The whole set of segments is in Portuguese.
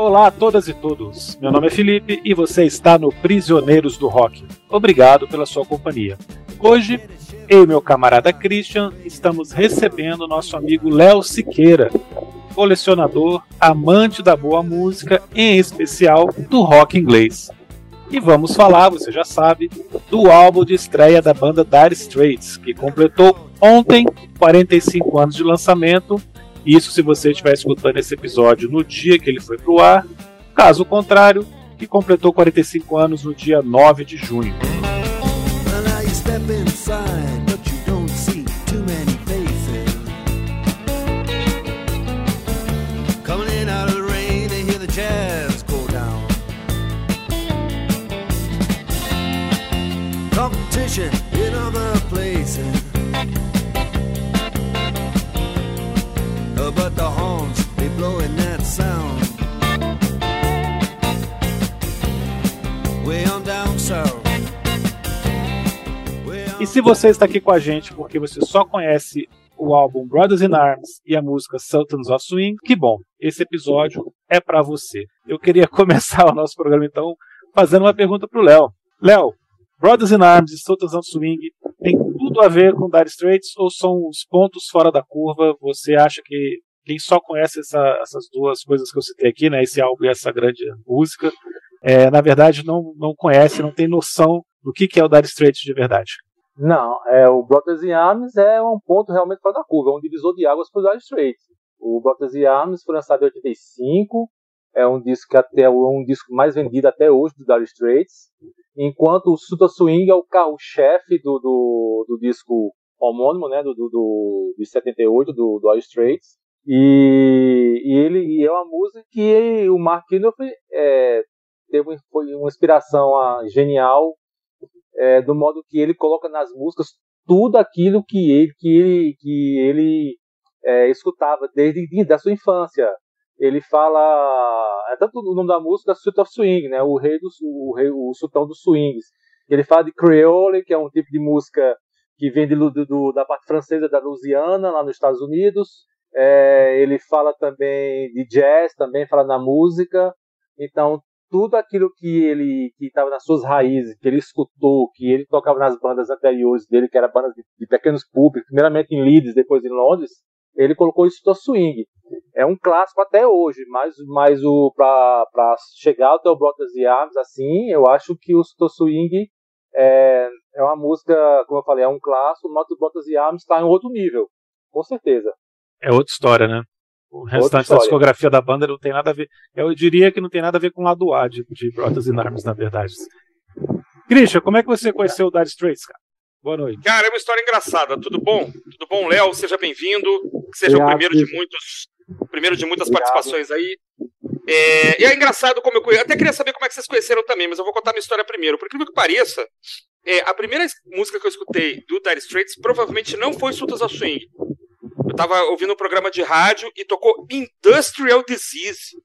Olá a todas e todos. Meu nome é Felipe e você está no Prisioneiros do Rock. Obrigado pela sua companhia. Hoje, eu e meu camarada Christian estamos recebendo nosso amigo Léo Siqueira, colecionador, amante da boa música, em especial do rock inglês. E vamos falar, você já sabe, do álbum de estreia da banda Dire Straits, que completou ontem 45 anos de lançamento. Isso se você estiver escutando esse episódio no dia que ele foi pro ar. Caso contrário, que completou 45 anos no dia 9 de junho. competition E se você está aqui com a gente porque você só conhece o álbum Brothers in Arms e a música Sultans of Swing, que bom, esse episódio é para você. Eu queria começar o nosso programa então fazendo uma pergunta pro Léo. Léo, Brothers in Arms e Sultans of Swing tem tudo a ver com Dire Straits ou são os pontos fora da curva? Você acha que quem só conhece essa, essas duas coisas que eu citei aqui, né, esse álbum e essa grande música, é, na verdade não, não conhece, não tem noção do que, que é o Dire Straits de verdade? Não, é, o Brothers in Arms é um ponto realmente fora da curva, é um divisor de águas para o Dire Straits. O Brothers in Arms foi lançado em 85, é um disco que até um disco mais vendido até hoje do Dire Straits enquanto o Suta Swing é o carro-chefe do, do, do, disco homônimo, né, do, do, do, de 78, do, do All Straits, e, e, ele, e é uma música que o Mark Knopfler é, teve foi uma inspiração a, genial é, do modo que ele coloca nas músicas tudo aquilo que ele, que ele, que ele é, escutava desde da sua infância ele fala. É tanto o nome da música Suit of Swing, né? O rei do o, rei, o sultão dos swings. Ele fala de Creole, que é um tipo de música que vem de, do, da parte francesa da Louisiana, lá nos Estados Unidos. É, ele fala também de jazz, também fala na música. Então, tudo aquilo que ele que estava nas suas raízes, que ele escutou, que ele tocava nas bandas anteriores dele, que era bandas de, de pequenos públicos, primeiramente em Leeds, depois em Londres, ele colocou isso no swing. É um clássico até hoje, mas, mas o para chegar até o Brothers e Arms, assim, eu acho que o Super Swing é, é uma música, como eu falei, é um clássico, mas o Brothers e Arms está em outro nível, com certeza. É outra história, né? O restante da discografia da banda não tem nada a ver. Eu diria que não tem nada a ver com o lado A de, de Brothers in Arms, na verdade. Christian, como é que você conheceu o Dire Straits, cara? Boa noite. Cara, é uma história engraçada. Tudo bom? Tudo bom, Léo? Seja bem-vindo. Que seja Obrigado. o primeiro de muitos, primeiro de muitas Obrigado. participações aí. É, e é engraçado como eu conheço. Até queria saber como é que vocês conheceram também, mas eu vou contar minha história primeiro. Por incrível que pareça, é, a primeira música que eu escutei do Dire Straits provavelmente não foi Sultas of Swing. Tava ouvindo um programa de rádio e tocou Industrial Disease,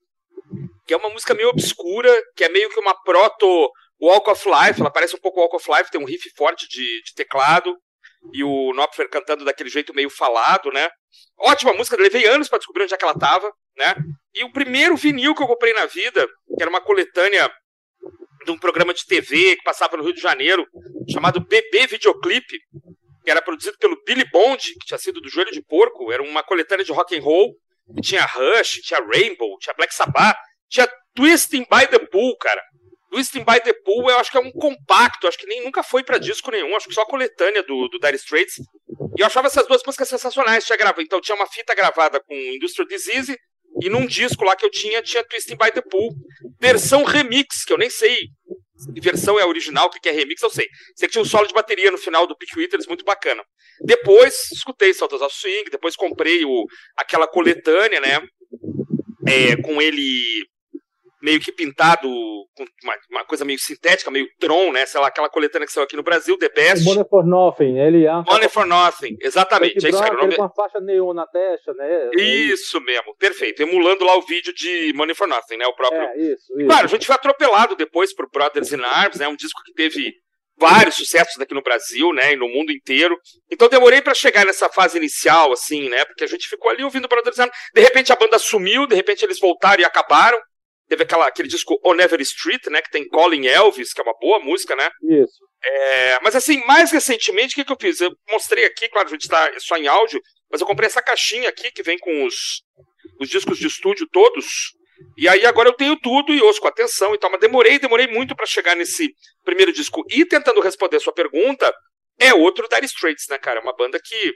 que é uma música meio obscura, que é meio que uma proto Walk of Life, ela parece um pouco Walk of Life, tem um riff forte de, de teclado e o Knopfler cantando daquele jeito meio falado, né? Ótima música, levei anos para descobrir onde é que ela tava, né? E o primeiro vinil que eu comprei na vida, que era uma coletânea de um programa de TV que passava no Rio de Janeiro, chamado BB Videoclipe, que era produzido pelo Billy Bond, que tinha sido do Joelho de Porco, era uma coletânea de rock and roll, tinha Rush, tinha Rainbow, tinha Black Sabbath, tinha Twisting by the Pool, cara. Twisting by the Pool eu acho que é um compacto, acho que nem nunca foi para disco nenhum, acho que só a coletânea do, do Dire Straits. E eu achava essas duas músicas sensacionais, tinha gravado. Então tinha uma fita gravada com Industrial Disease e num disco lá que eu tinha, tinha Twisting by the Pool, versão remix, que eu nem sei versão é original, o que é remix, eu sei. Sei que tinha um solo de bateria no final do Pick Withers, muito bacana. Depois, escutei Saltos of Swing, depois comprei o, aquela coletânea, né, é, com ele meio que pintado com uma, uma, coisa meio sintética, meio Tron, né? Sei lá, aquela coletânea que saiu aqui no Brasil, The Best. Money for Nothing, ele é. Money for Nothing, exatamente. É isso, era o nome... com a faixa neon na testa, né? Isso mesmo, perfeito. Emulando lá o vídeo de Money for Nothing, né? O próprio. É, isso, isso. Claro, a gente foi atropelado depois pro Brothers in Arms, né? Um disco que teve vários sucessos aqui no Brasil, né, e no mundo inteiro. Então demorei para chegar nessa fase inicial, assim, né, porque a gente ficou ali ouvindo Brothers in Arms. De repente a banda sumiu, de repente eles voltaram e acabaram Teve aquela, aquele disco On Every Street, né? Que tem Colin Elvis, que é uma boa música, né? Isso. É, mas assim, mais recentemente, o que, que eu fiz? Eu mostrei aqui, claro, a gente está só em áudio, mas eu comprei essa caixinha aqui que vem com os, os discos de estúdio todos. E aí agora eu tenho tudo e ouço com atenção e tal, mas demorei, demorei muito para chegar nesse primeiro disco. E tentando responder a sua pergunta, é outro Dire Straits, né, cara? Uma banda que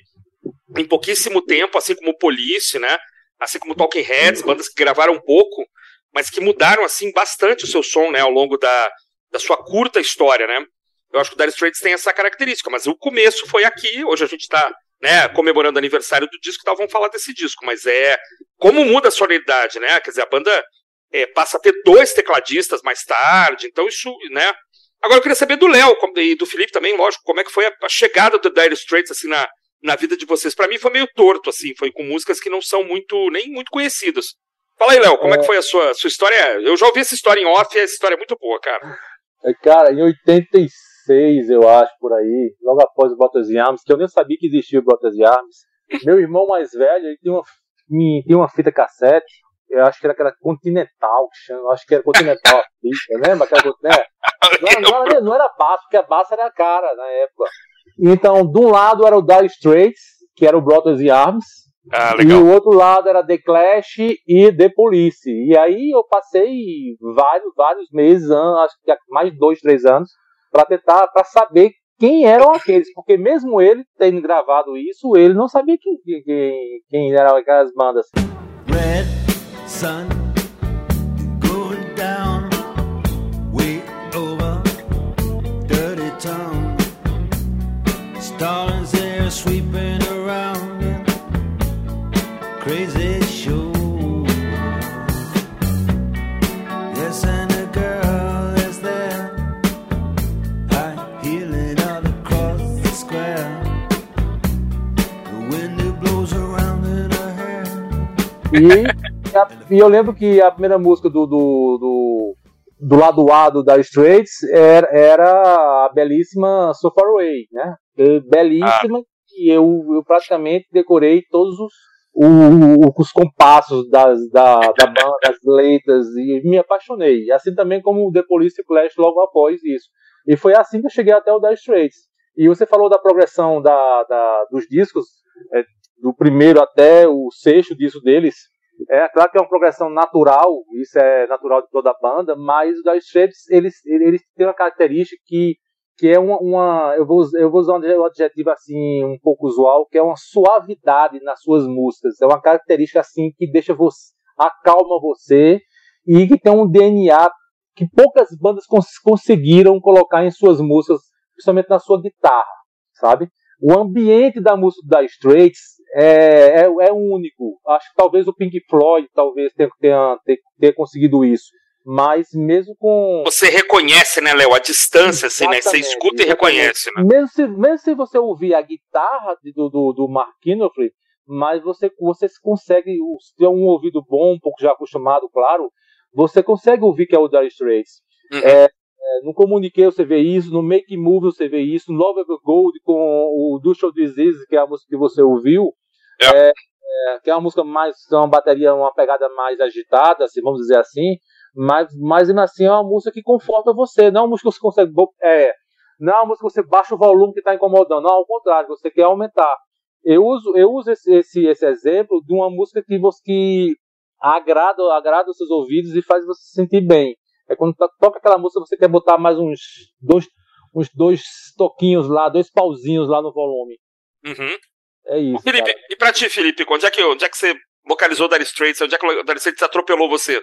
em pouquíssimo tempo, assim como Police, né? Assim como Talking Heads, bandas que gravaram pouco, mas que mudaram assim bastante o seu som, né, ao longo da, da sua curta história, né? Eu acho que o Dire Straits tem essa característica, mas o começo foi aqui, hoje a gente está né, comemorando o aniversário do disco, então vamos falar desse disco, mas é como muda a sonoridade, né? Quer dizer, a banda é, passa a ter dois tecladistas mais tarde, então isso, né? Agora eu queria saber do Léo e do Felipe também, lógico, como é que foi a, a chegada do Dire Straits assim na, na vida de vocês. Para mim foi meio torto assim, foi com músicas que não são muito nem muito conhecidas. Fala aí, Léo, como é... é que foi a sua, sua história? Eu já ouvi essa história em off e essa história é muito boa, cara. É, cara, em 86, eu acho, por aí, logo após o Botas Arms, que eu nem sabia que existia o Botas Arms, meu irmão mais velho, ele tinha uma, tinha uma fita cassete, eu acho que era aquela Continental, eu acho que era Continental fita, lembra? Aquela, né? não, não, era, não era baixo, porque a base era cara na época. Então, de um lado era o Dire Straits, que era o Brothers Arms, ah, e o outro lado era The Clash e The Police. E aí eu passei vários, vários meses, acho que mais de dois, três anos, para tentar, para saber quem eram aqueles, porque mesmo ele tendo gravado isso, ele não sabia quem, quem, quem eram aquelas bandas. Red Sun E, a, e, eu lembro que a primeira música do, do, do, do lado A do Dire Straits era, era a belíssima So Far Away, né? Belíssima, ah. e eu, eu praticamente decorei todos os, o, os compassos das, da, da banda, das letras, e me apaixonei. Assim também como The Police Clash logo após isso. E foi assim que eu cheguei até o Dire Straits. E você falou da progressão da, da dos discos, é, do primeiro até o sexto disco deles. É claro que é uma progressão natural, isso é natural de toda a banda, mas os Dire Straits, eles, eles têm uma característica que, que é uma, uma, eu, vou, eu vou usar um adjetivo assim um pouco usual, que é uma suavidade nas suas músicas. É uma característica assim que deixa você, acalma você e que tem um DNA que poucas bandas cons conseguiram colocar em suas músicas, principalmente na sua guitarra, sabe? O ambiente da música da Straits é, é, é único. Acho que talvez o Pink Floyd talvez tenha, tenha, tenha consegudo isso. Mas mesmo com. Você reconhece, né, Léo? A distância, assim, né? Você escuta e reconhece, né? Mesmo se, mesmo se você ouvir a guitarra do, do, do Mark Knopfler, mas você, você consegue, se tiver um ouvido bom, um pouco já acostumado, claro, você consegue ouvir que é o Dire Straits. Uhum. É, é, no Comuniquei você vê isso, no Make Move você vê isso, no Love of Gold com o Show Disease, que é a música que você ouviu, é. É, que é uma música mais, uma bateria, uma pegada mais agitada, assim, vamos dizer assim, mas, mas ainda assim é uma música que conforta você, não é uma música que você consegue, é, não é uma música que você baixa o volume que está incomodando, não, ao contrário, você quer aumentar. Eu uso, eu uso esse, esse, esse exemplo de uma música que você que agrada, agrada os seus ouvidos e faz você se sentir bem. É quando toca aquela música, você quer botar mais uns dois, uns dois toquinhos lá, dois pauzinhos lá no volume. Uhum. É isso. Felipe, cara. e pra ti, Felipe, onde é que, onde é que você localizou o Dire Straits? Onde é que o Dire Straits atropelou você?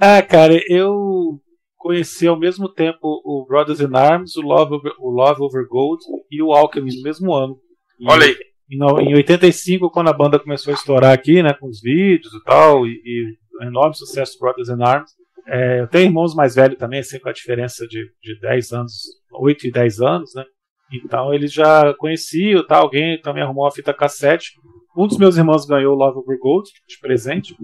Ah, cara, eu conheci ao mesmo tempo o Brothers in Arms, o Love Over, o Love Over Gold e o Alchemy no mesmo ano. E, Olha aí. Em, em 85, quando a banda começou a estourar aqui, né, com os vídeos e tal, e, e enorme sucesso do Brothers in Arms, é, eu tenho irmãos mais velhos também, assim, com a diferença de, de 10 anos, 8 e 10 anos, né? Então eles já conheciam, tá? alguém também arrumou a fita cassete. Um dos meus irmãos ganhou o Love Over Gold de presente.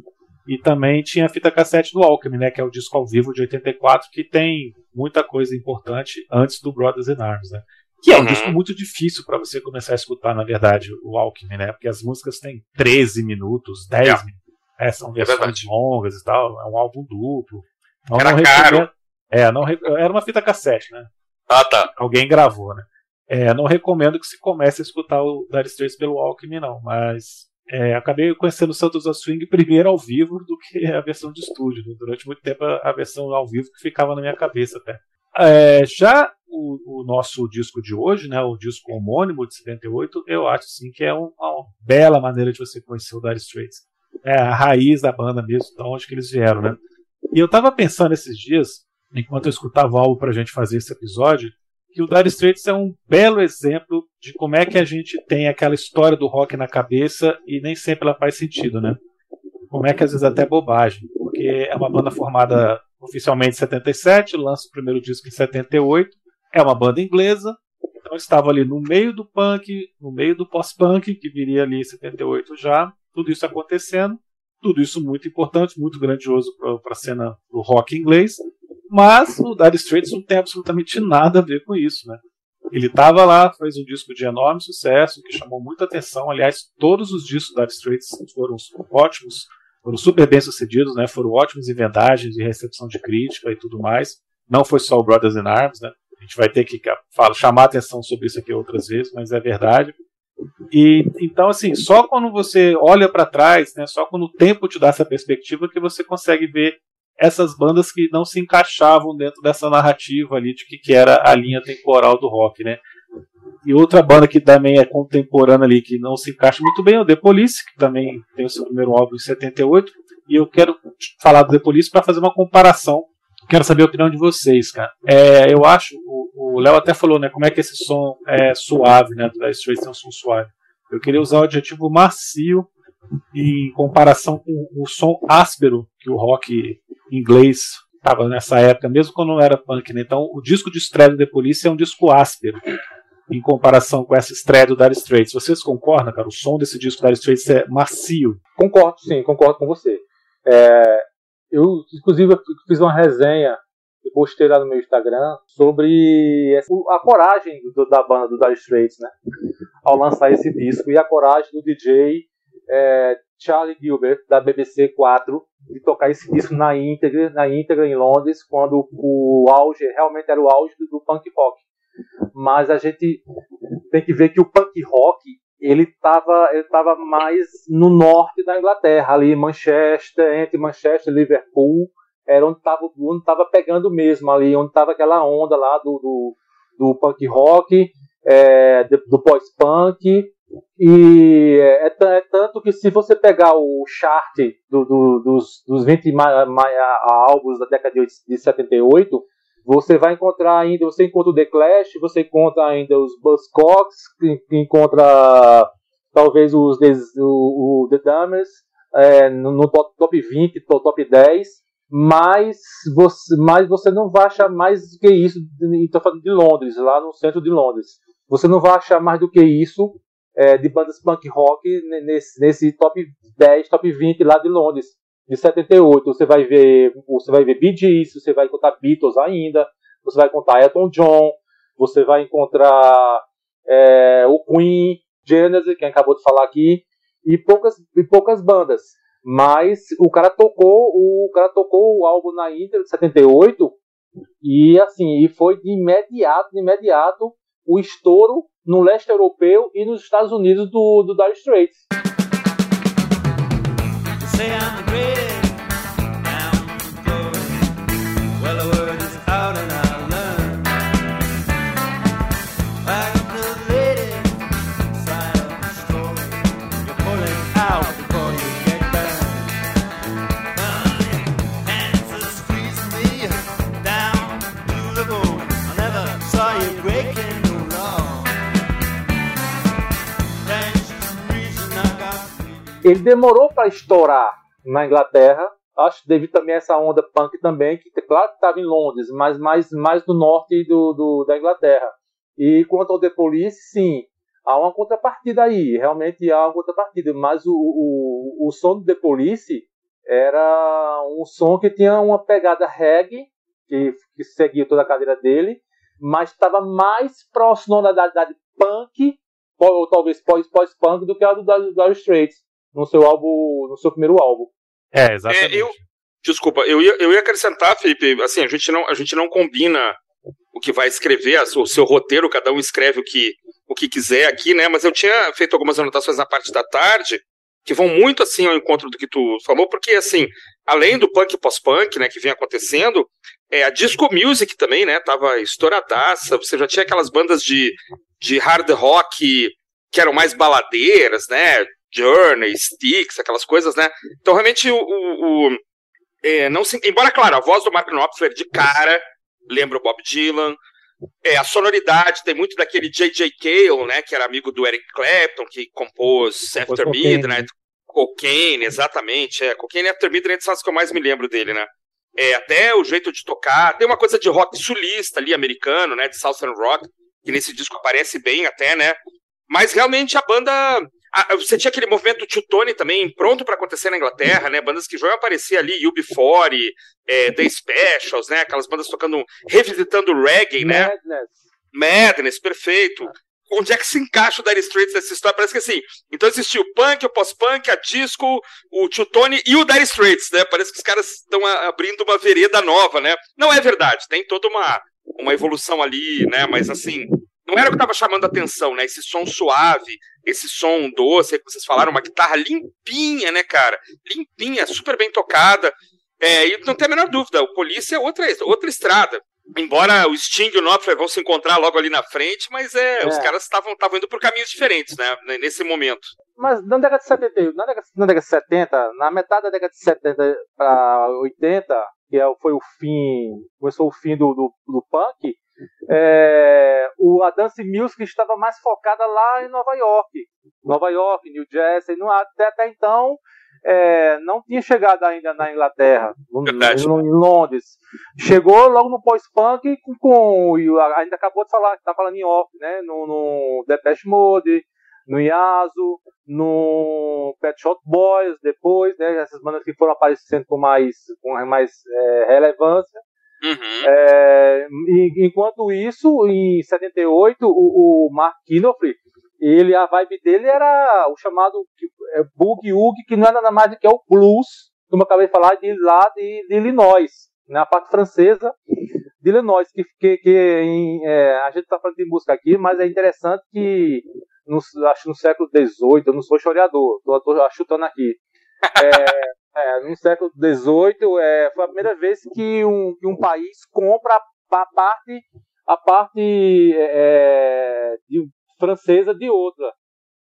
E também tinha a fita cassete do Alchemy, né? Que é o disco ao vivo de 84, que tem muita coisa importante antes do Brothers in Arms, né? Que é um uhum. disco muito difícil para você começar a escutar, na verdade, o Alchemy, né? Porque as músicas têm 13 minutos, 10 minutos. É, são é versões é longas e tal. É um álbum duplo. Não, era não caro. É, não, era uma fita cassete, né? Ah, tá. Alguém gravou, né? É, não recomendo que se comece a escutar o Dire Straits pelo Walkman, não, mas é, acabei conhecendo o Santos of Swing primeiro ao vivo do que a versão de estúdio. Né? Durante muito tempo a, versão ao vivo que ficava na minha cabeça até. É, já o, o, nosso disco de hoje, né, o disco homônimo de 78, eu acho sim que é um, uma bela maneira de você conhecer o Dire Straits. É a raiz da banda mesmo, de onde que eles vieram, né? E eu tava pensando esses dias, enquanto eu escutava o álbum pra gente fazer esse episódio, que o Dire Straits é um belo exemplo de como é que a gente tem aquela história do rock na cabeça e nem sempre ela faz sentido, né? Como é que às vezes até é bobagem, porque é uma banda formada oficialmente em 77, lança o primeiro disco em 78, é uma banda inglesa, então estava ali no meio do punk, no meio do pós-punk, que viria ali em 78 já, tudo isso acontecendo, tudo isso muito importante, muito grandioso para a cena do rock inglês, mas o Dire Straits não tem absolutamente nada a ver com isso, né? Ele estava lá, fez um disco de enorme sucesso, que chamou muita atenção. Aliás, todos os discos Dire Straits foram ótimos, foram super bem sucedidos, né? Foram ótimos em vendagens, e recepção de crítica e tudo mais. Não foi só o Brothers in Arms, né? A gente vai ter que chamar atenção sobre isso aqui outras vezes, mas é verdade. E então assim, só quando você olha para trás, né, só quando o tempo te dá essa perspectiva que você consegue ver essas bandas que não se encaixavam dentro dessa narrativa ali de que, que era a linha temporal do rock, né? E outra banda que também é contemporânea ali, que não se encaixa muito bem, é o The Police, que também tem o seu primeiro álbum em 78. E eu quero falar do The Police para fazer uma comparação. Quero saber a opinião de vocês, cara. É, eu acho, o Léo até falou, né, como é que esse som é suave, né, do Dire Straits é um som suave. Eu queria usar o adjetivo macio em comparação com o som áspero que o rock inglês estava nessa época, mesmo quando não era punk. Né? Então, o disco de estreia The Police é um disco áspero em comparação com essa estreia do Dire Straits. Vocês concordam, cara? O som desse disco do Dire Straits é macio. Concordo, sim, concordo com você. É, eu, inclusive, fiz uma resenha e postei lá no meu Instagram sobre a coragem do, da banda do Dire Straits, né? Ao lançar esse disco e a coragem do DJ é, Charlie Gilbert da BBC 4 de tocar esse disco na íntegra, na íntegra em Londres, quando o auge realmente era o auge do punk rock. Mas a gente tem que ver que o punk rock ele estava ele tava mais no norte da Inglaterra, ali Manchester, entre Manchester e Liverpool, era onde estava onde tava pegando mesmo, ali onde estava aquela onda lá do, do, do punk rock, é, do pós-punk, e é, é, tanto que se você pegar o chart do, do, dos, dos 20 ma, ma, álbuns da década de 78, você vai encontrar ainda, você encontra o The Clash, você encontra ainda os Buzzcocks, encontra talvez os o, o The Dummers é, no, no top, top 20, top 10, mas você, mas você não vai achar mais do que isso, estou falando de Londres, lá no centro de Londres. Você não vai achar mais do que isso é, de bandas punk rock nesse, nesse top 10, top 20 lá de Londres, de 78. Você vai ver, você vai ver Bee Gees, você vai encontrar Beatles ainda, você vai encontrar Elton John, você vai encontrar é, o Queen, Genesis, que acabou de falar aqui, e poucas, e poucas bandas. Mas o cara tocou, o cara tocou o álbum na Inter de 78 e assim, e foi de imediato, de imediato o estouro no leste europeu e nos Estados Unidos do, do Dire Straits. say I'm the greatest. Ele demorou para estourar na Inglaterra. Acho devido também a essa onda punk também, que claro que estava em Londres, mas mais, mais no norte do, do, da Inglaterra. E quanto ao The Police, sim, há uma contrapartida aí, realmente há uma contrapartida, mas o, o, o som do The Police era um som que tinha uma pegada reggae, que, que seguia toda a cadeira dele, mas estava mais próximo da idade punk, ou talvez pós-punk, do que a do Dire Straits no seu álbum, no seu primeiro álbum. É, exatamente. É, eu, Desculpa, eu ia, eu ia acrescentar, Felipe, assim, a gente não, a gente não combina o que vai escrever, o seu roteiro, cada um escreve o que, o que quiser aqui, né? Mas eu tinha feito algumas anotações na parte da tarde que vão muito assim ao encontro do que tu falou, porque assim, além do punk pós-punk, né, que vem acontecendo, é, a disco music também, né, tava estouradaça, você já tinha aquelas bandas de, de hard rock que eram mais baladeiras, né, Journey, Styx, aquelas coisas, né, então realmente o, o, o é, não se, embora, claro, a voz do Mark Knopfler de cara lembra o Bob Dylan, é, a sonoridade tem muito daquele J.J. Cale, né, que era amigo do Eric Clapton, que compôs After Midnight, Cocaine, exatamente, é, Cocaine After Midnight são as que eu mais me lembro dele, né, é, até o jeito de tocar, tem uma coisa de rock sulista ali, americano, né, de Southern Rock, que nesse disco aparece bem até, né, mas realmente a banda você tinha aquele movimento Tony também pronto para acontecer na Inglaterra, né? Bandas que já iam aparecer ali, UB40, é, The Specials, né? Aquelas bandas tocando, revisitando reggae, né? Madness. Madness, perfeito. Onde é que se encaixa o Dire Straits nessa história? Parece que assim. Então existiu o punk, o pós-punk, a disco, o Tony e o Dire Straits, né? Parece que os caras estão abrindo uma vereda nova, né? Não é verdade, tem toda uma, uma evolução ali, né? Mas assim, não era o que estava chamando a atenção, né? Esse som suave, esse som doce, que vocês falaram, uma guitarra limpinha, né, cara? Limpinha, super bem tocada. É, e não tem a menor dúvida, o Polícia é outra, outra estrada. Embora o Sting e o Knopfler vão se encontrar logo ali na frente, mas é, é. os caras estavam indo por caminhos diferentes, né, nesse momento. Mas na década de 70, na década, na década de 70, na metade da década de 70 para 80, que é, foi o fim, começou o fim do, do, do punk, é, o, a Dance Music estava mais focada lá em Nova York. Nova York, New Jersey, não, até, até então é, não tinha chegado ainda na Inglaterra, em, em, Londres. Chegou logo no pós-punk com, com, ainda acabou de falar, tá falando em off, né? No, no Depeche Mode, no Yasu, no Pet Shop Boys depois, né? Essas bandas que foram aparecendo com mais, com mais é, relevância. Uhum. É, enquanto isso, em 78, o, o Mark Knopfler, ele, a vibe dele era o chamado é, Boogie Woogie, que não é nada mais do que é o blues, como eu acabei de falar, de lá de, de Illinois, na né, parte francesa de Illinois, que, que, que em, é, a gente está falando de música aqui, mas é interessante que no, acho no século XVIII, eu não sou historiador, estou chutando aqui. É, é, no século XVIII, é, foi a primeira vez que um, um país compra a parte, a parte é, de, francesa de outra.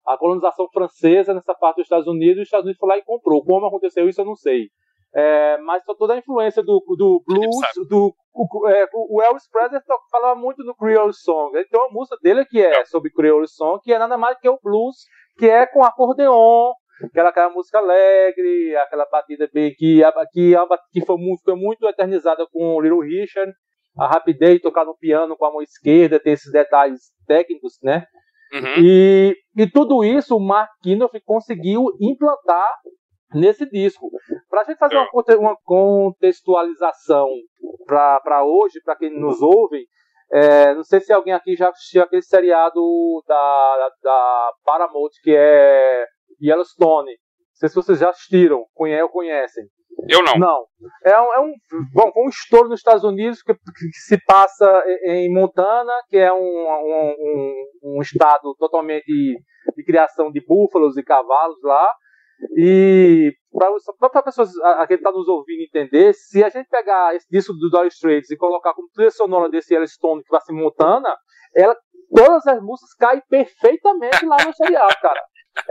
A colonização francesa nessa parte dos Estados Unidos, os Estados Unidos foi lá e comprou. Como aconteceu isso, eu não sei. É, mas toda a influência do, do blues, do, o, é, o Elvis Presley falava muito do Creole Song. Ele tem uma música dele que é sobre Creole Song, que é nada mais que o blues, que é com acordeon, aquela, aquela música alegre, aquela batida bem que, que, que foi, muito, foi muito eternizada com o Little Richard, a rapidez de tocar no piano com a mão esquerda, tem esses detalhes técnicos, né? Uhum. E, e tudo isso o Mark Knopfler conseguiu implantar nesse disco. Para a gente fazer uma, uma contextualização para hoje, para quem nos ouve, é, não sei se alguém aqui já assistiu aquele seriado da, da Paramount que é Yellowstone. Não sei se vocês já assistiram, conhecem ou conhecem. Eu não. Não. É um, é um, bom, um estouro nos Estados Unidos que, que, se passa em Montana, que é um, um, um, estado totalmente de, criação de búfalos e cavalos lá. E para pessoas a, a quem está nos ouvindo entender, se a gente pegar esse disco do Dire Straits e colocar como trilha sonora desse Yellowstone que vai ser Montana, ela, todas as músicas caem perfeitamente lá no serial, cara.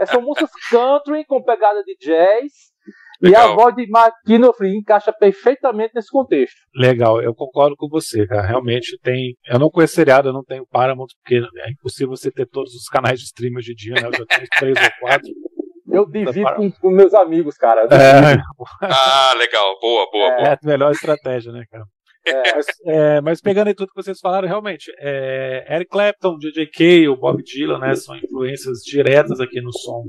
São músicas country com pegada de jazz. Legal. E a voz de Knopfler encaixa perfeitamente nesse contexto. Legal, eu concordo com você, cara. Realmente tem. Eu não conheço seriado, eu não tenho Paramount, porque é impossível você ter todos os canais de stream hoje em dia, né? Eu já tenho três ou quatro. Eu divido com, com, meus amigos, cara. É... ah, legal. Boa, boa, é, boa. É a melhor estratégia, né, cara? É, mas, é, mas, pegando em tudo que vocês falaram, realmente, é, Eric Clapton, DJ o Bob Dylan, né, são influências diretas aqui no som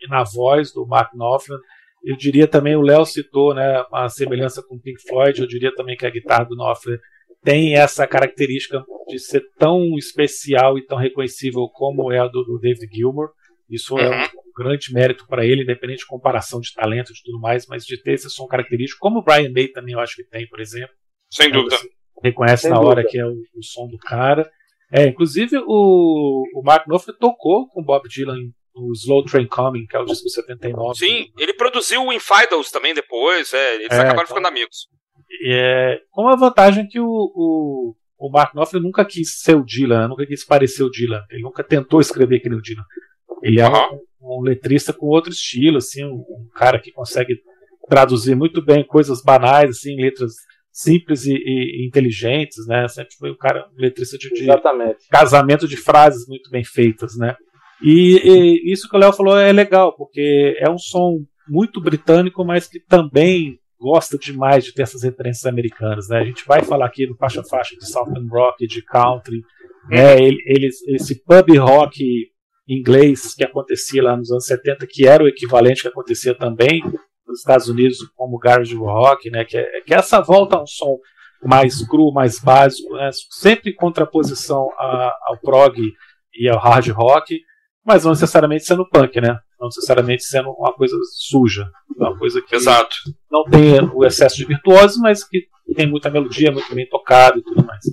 e na voz do Mark Knopfler. Eu diria também, o Léo citou né, a semelhança com Pink Floyd, eu diria também que a guitarra do Knopfler tem essa característica de ser tão especial e tão reconhecível como é a do, do David Gilmour. Isso é uhum. é grande mérito para ele, independente de comparação de talento e tudo mais, mas de ter esse som característico, como o Brian May também eu acho que tem, por exemplo. Sem dúvida. Você reconhece Sem na dúvida. hora que é o, o, som do cara. É, inclusive o, o Mark Knopfler tocou com o Bob Dylan o Slow Train Coming, que é o disco 79. Sim, ele produziu o Infidels também depois, é, eles é, acabaram então, ficando amigos. É, com a vantagem que o, o, o Mark Knopfler nunca quis ser o Dylan, né? nunca quis parecer o Dylan, ele nunca tentou escrever que nem o Dylan. Ele é uhum. um, um, letrista com outro estilo, assim, um, um, cara que consegue traduzir muito bem coisas banais, assim, letras simples e, e, inteligentes, né? Sempre foi um cara um letrista de, de casamento de frases muito bem feitas, né? E, e isso que o Léo falou é legal, porque é um som muito britânico, mas que também gosta demais de ter essas referências americanas, né? A gente vai falar aqui do faixa faixa de Southern Rock, de country, né? Ele, ele, esse pub rock inglês que acontecia lá nos anos 70, que era o equivalente que acontecia também nos Estados Unidos como garage rock, né? Que é, que é essa volta a um som mais cru, mais básico, né? sempre em contraposição a, ao prog e ao hard rock, mas não necessariamente sendo punk, né? Não necessariamente sendo uma coisa suja, uma coisa que Exato. não tem o excesso de virtuoso, mas que tem muita melodia, muito bem tocado e tudo mais.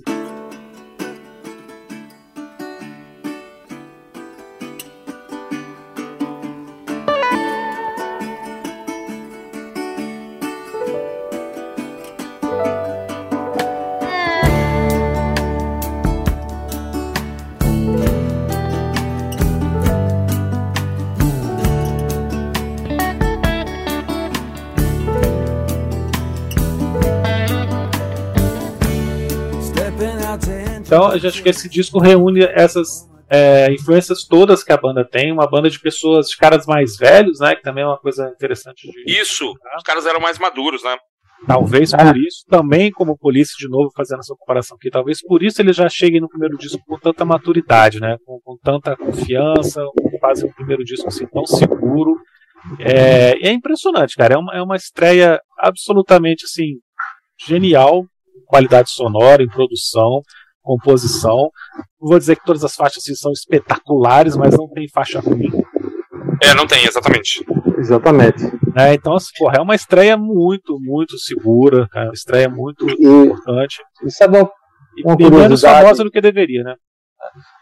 Eu acho que esse disco reúne essas é, influências todas que a banda tem, uma banda de pessoas, de caras mais velhos, né? Que também é uma coisa interessante de. Isso, os caras eram mais maduros, né? Talvez por isso, também como Polícia, de novo, fazendo essa comparação aqui, talvez por isso ele já chegue no primeiro disco com tanta maturidade, né? Com, com tanta confiança, fazem um primeiro disco assim tão seguro. É, é impressionante, cara. É uma, é uma estreia absolutamente assim genial, qualidade sonora, em produção composição. Não vou dizer que todas as faixas assim, são espetaculares, mas não tem faixa ruim. É, não tem, exatamente. Exatamente. É, então, assim, porra, é uma estreia muito, muito segura, é uma estreia muito e, importante. Isso é bom. Uma e menos famosa do que deveria, né?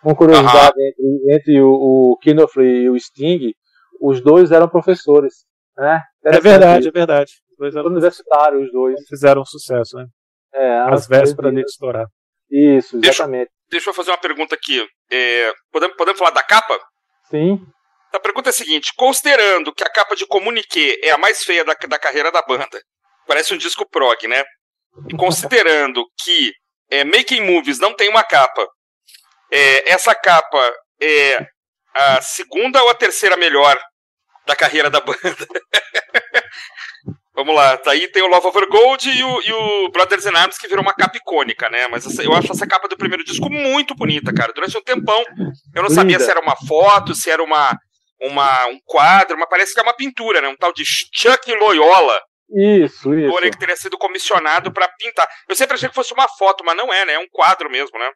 Uma curiosidade entre, entre, o, o Knopfler e o Sting, os dois eram professores. Né? É verdade, é verdade. Os dois eram universitários, os dois. Fizeram sucesso, né? É, As vésperas de estourar. Isso, exatamente. Deixa, deixa eu fazer uma pergunta aqui. É, podemos, podemos falar da capa? Sim. A pergunta é a seguinte: considerando que a capa de Comunique é a mais feia da, da carreira da banda, parece um disco prog, né? E considerando que é, Making Movies não tem uma capa, é, essa capa é a segunda ou a terceira melhor da carreira da banda? Vamos lá, tá aí tem o Love Over Gold e o, e o Brothers in Arms que virou uma capa icônica, né? Mas essa, eu acho essa capa do primeiro disco muito bonita, cara. Durante um tempão eu não Linda. sabia se era uma foto, se era uma, uma, um quadro, mas parece que é uma pintura, né? Um tal de Chuck Loyola. Isso, isso. Porém, que teria sido comissionado para pintar. Eu sempre achei que fosse uma foto, mas não é, né? É um quadro mesmo, né?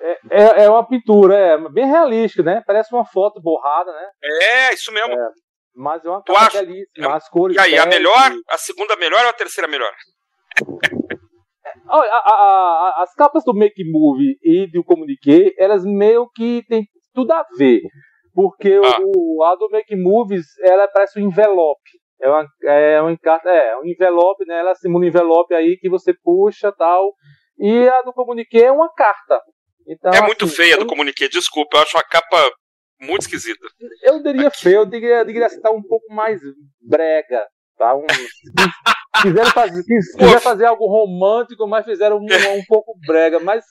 É, é, é uma pintura, é bem realística, né? Parece uma foto borrada, né? É, isso mesmo. É. Mas é uma tu acha? belíssima. As cores. E aí, a melhor, a segunda melhor ou a terceira melhor? a, a, a, as capas do Make Movie e do Comunique, elas meio que tem tudo a ver. Porque ah. o, a do Make Movies, ela parece um envelope. É uma, é uma é, um envelope, né? Ela simula um envelope aí que você puxa tal. E a do Comunique é uma carta. Então, é muito assim, feia do Comunique, desculpa, eu acho uma capa muito esquisita. Eu diria feio, eu diria, eu diria assim, tá um pouco mais brega. Tá? Um, quiseram fazer, quiser fazer algo romântico, mas fizeram um, um pouco brega. Mas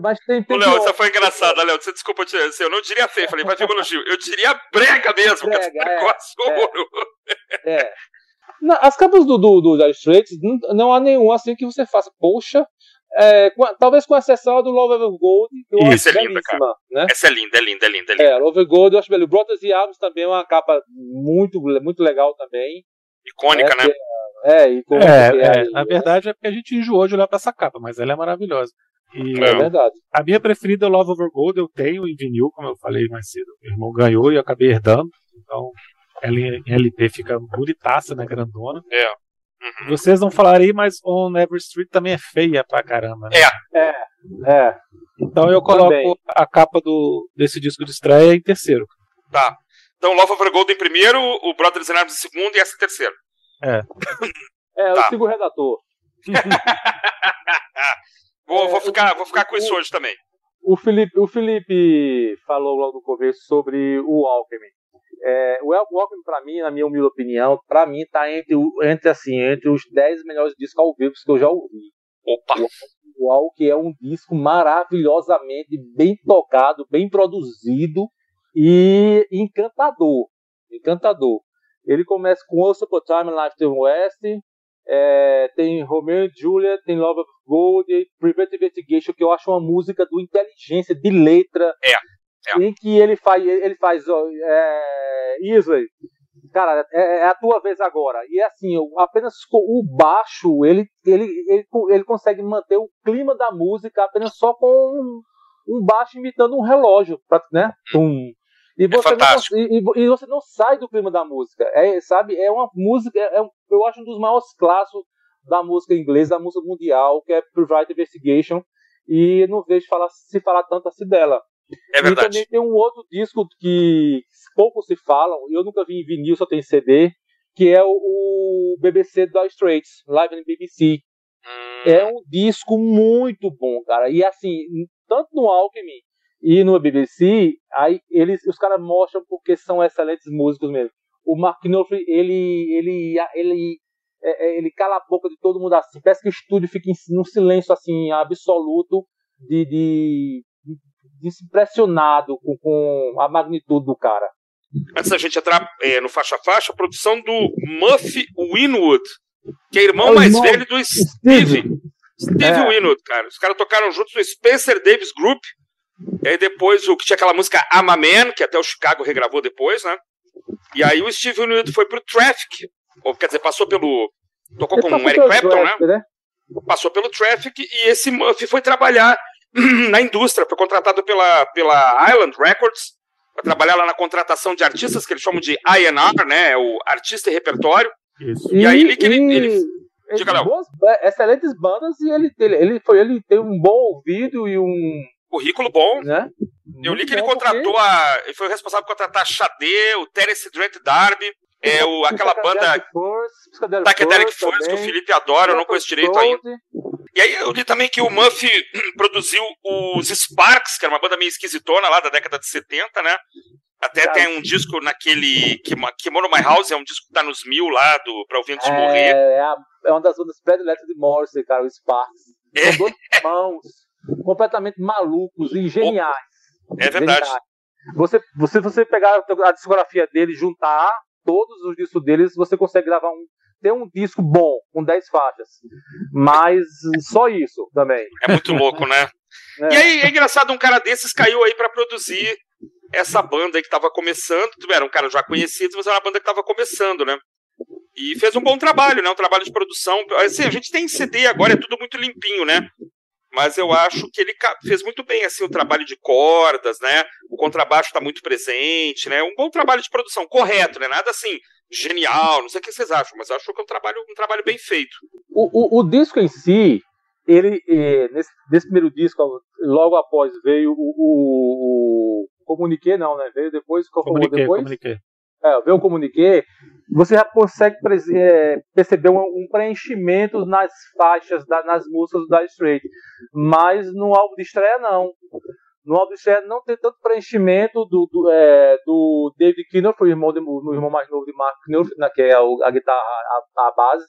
mas tem, tem Léo, isso foi engraçado, Léo. Você desculpa, assim, eu não diria feio, falei, mas um elogio. Eu diria brega mesmo, brega, que é, negócio é, é. Não, as capas do, do, do Dire Straits, não, não há nenhum assim que você faça, poxa, é, com, talvez com exceção do Love Over Gold, que eu Isso, acho é linda, cara. Né? Essa é linda, é linda, é linda. É, linda. é Love Over Gold eu acho beleza. Brothers e Arms também é uma capa muito, muito legal também. Icônica, é, né? É, icônica. É, é, na verdade é porque a gente enjoou de olhar pra essa capa, mas ela é maravilhosa. E é verdade. A minha preferida, Love Over Gold, eu tenho em vinil, como eu falei mais cedo. Meu irmão ganhou e eu acabei herdando. Então, em LP fica bonitaça, né? Grandona. É. Uhum. Vocês não falariam, mas On Never Street também é feia pra caramba. Né? É. É. É. Então eu coloco também. a capa do, desse disco de estreia em terceiro. Tá. Então Love of Gold em primeiro, o Brothers in Arms em segundo e essa em terceiro. É. É, tá. eu sigo o redator. vou, vou, ficar, vou ficar com isso hoje também. O Felipe, o Felipe falou logo no começo sobre o Alchemy. É, o Alchemy, para mim, na minha humilde opinião, para mim tá entre, entre, assim, entre os 10 melhores discos ao vivo que eu já ouvi. Opa! O Alchemy é um disco maravilhosamente bem tocado, bem produzido e encantador. Encantador. Ele começa com Once Upon a Time Life in West, é, tem Romeo and Juliet, tem Love of Gold, Private Investigation, que eu acho uma música do inteligência, de letra. É. é. Em que ele faz, ele faz é, Isley, cara, é, é, a tua vez agora. E assim, apenas o baixo, ele, ele, ele, ele consegue manter o clima da música apenas só com um, um baixo imitando um relógio, né? Um, e é você, é não, e, e, você não sai do clima da música. É, sabe? É uma música, é, é, eu acho um dos maiores clássicos da música inglesa, da música mundial, que é Private Investigation. E não vejo falar, se falar tanto assim dela. É verdade. E também tem um outro disco que pouco se falam, eu nunca vi em vinil, só tem CD, que é o, BBC da Straits, Live no BBC. Hum. É um disco muito bom, cara. E assim, tanto no Alchemy e no BBC, aí eles, os caras mostram porque são excelentes músicos mesmo. O Mark Knopfler, ele, ele, ele, é, é, ele cala a boca de todo mundo assim. Parece que o estúdio fica num silêncio assim absoluto de, de, impressionado com, com a magnitude do cara. Antes da gente entrar é, no faixa a faixa, a produção do Muff Winwood, que é irmão é mais irmão velho do Steve. Steve, Steve é. Winwood, cara. Os caras tocaram juntos no Spencer Davis Group, e aí depois o que tinha aquela música I'm a Man, que até o Chicago regravou depois, né? E aí o Steve Winwood foi pro Traffic, ou quer dizer, passou pelo. Tocou Ele com o Eric Clapton, né? né? Passou pelo Traffic e esse Muff foi trabalhar na indústria, foi contratado pela, pela Island Records, para trabalhar lá na contratação de artistas, que eles chamam de INR, né? O artista e repertório. Isso. E, e aí ele, ele, ele, Diga, boas, excelentes bandas e ele, ele, ele, foi, ele tem um bom ouvido e um currículo bom. Né? Eu li que ele contratou a. Ele foi responsável por contratar a Xadê, o Terence Drent Darby, é, o, aquela banda. Psychedelic Force, que o Felipe adora, eu não conheço direito ainda. E aí eu li também que o Muff produziu os Sparks, que era uma banda meio esquisitona lá da década de 70, né? Até tem um disco naquele. Kimono My House, é um disco que tá nos mil lá, do, pra ouvir antes de morrer. É, a, é uma das bandas prediletas de Morrissey, cara, o Sparks. É. São dois irmãos completamente malucos e geniais. É verdade. Geniais. Você, você, você pegar a discografia dele, juntar todos os discos deles, você consegue gravar um. Ter um disco bom, com 10 faixas. Mas só isso também. É muito louco, né? É. E aí, é engraçado, um cara desses caiu aí para produzir essa banda aí que tava começando. Era um cara já conhecido, mas era uma banda que tava começando, né? E fez um bom trabalho, né? Um trabalho de produção. Assim, a gente tem CD agora, é tudo muito limpinho, né? mas eu acho que ele fez muito bem assim o trabalho de cordas, né? O contrabaixo está muito presente, né? Um bom trabalho de produção, correto, né? Nada assim genial, não sei o que vocês acham, mas eu acho que é um trabalho, um trabalho bem feito. O, o, o disco em si, ele é, nesse, nesse, primeiro disco, logo após veio o, o, o Comuniqué, não, né? Veio depois, qual comuniqué, depois? Comuniqué. É, veio o Comuniqué, você já consegue é, perceber um, um, preenchimento nas faixas, da, nas músicas do Dire Straits. Mas no álbum de estreia, não. No estreia não tem tanto preenchimento do, do, é, do David Knopf, o irmão, de, o irmão mais novo de Mark Knopf, né, que é a guitarra, a, a base.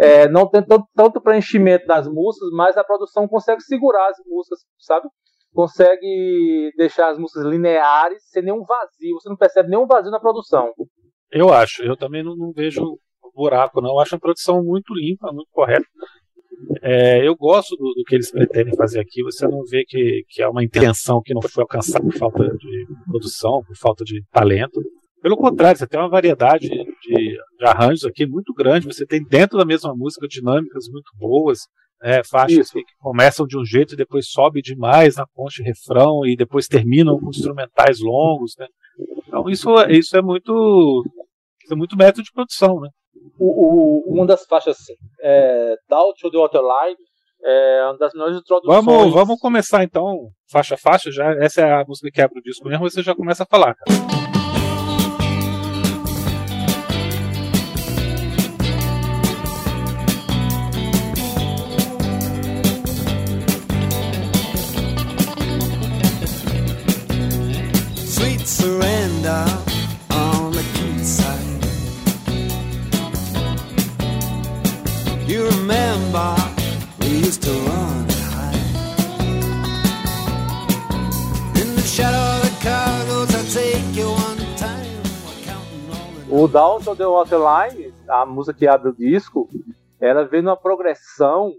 É, não tem tanto, tanto preenchimento das músicas, mas a produção consegue segurar as músicas, sabe? Consegue deixar as músicas lineares sem nenhum vazio. Você não percebe nenhum vazio na produção. Eu acho, eu também não, não vejo buraco, não. Eu acho a produção muito limpa, muito correta. É, eu gosto do, do, que eles pretendem fazer aqui. Você não vê que, que há uma intenção que não foi alcançada por falta de produção, por falta de talento. Pelo contrário, você tem uma variedade de, de arranjos aqui muito grande. Você tem dentro da mesma música dinâmicas muito boas, é, faixas que, que começam de um jeito e depois sobe demais na ponte refrão e depois terminam com instrumentais longos. Né? Então isso, isso é muito isso é muito método de produção, né? O, o, uma das faixas assim, é, Down to the Waterline é uma das melhores introduções. Vamos, vamos começar então, faixa a faixa, já, essa é a música que abre o disco mesmo, você já começa a falar, cara. Of the. O Down to the Waterline, a música que abre o disco, ela vem numa progressão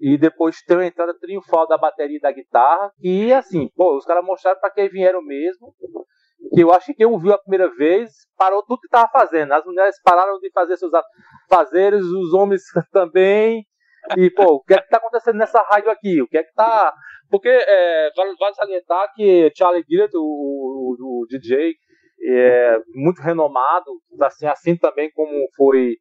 e depois tem uma entrada triunfal da bateria e da guitarra, e assim, pô, os caras mostraram para quem vieram mesmo, que eu acho que quem ouviu a primeira vez parou tudo que estava fazendo. As mulheres pararam de fazer seus fazeres, os homens também. E, pô, o que é que tá acontecendo nessa rádio aqui? O que é que tá. Porque é, vale, vale salientar que Charlie Gillett, o, o, o, DJ, é muito renomado, assim, assim também como foi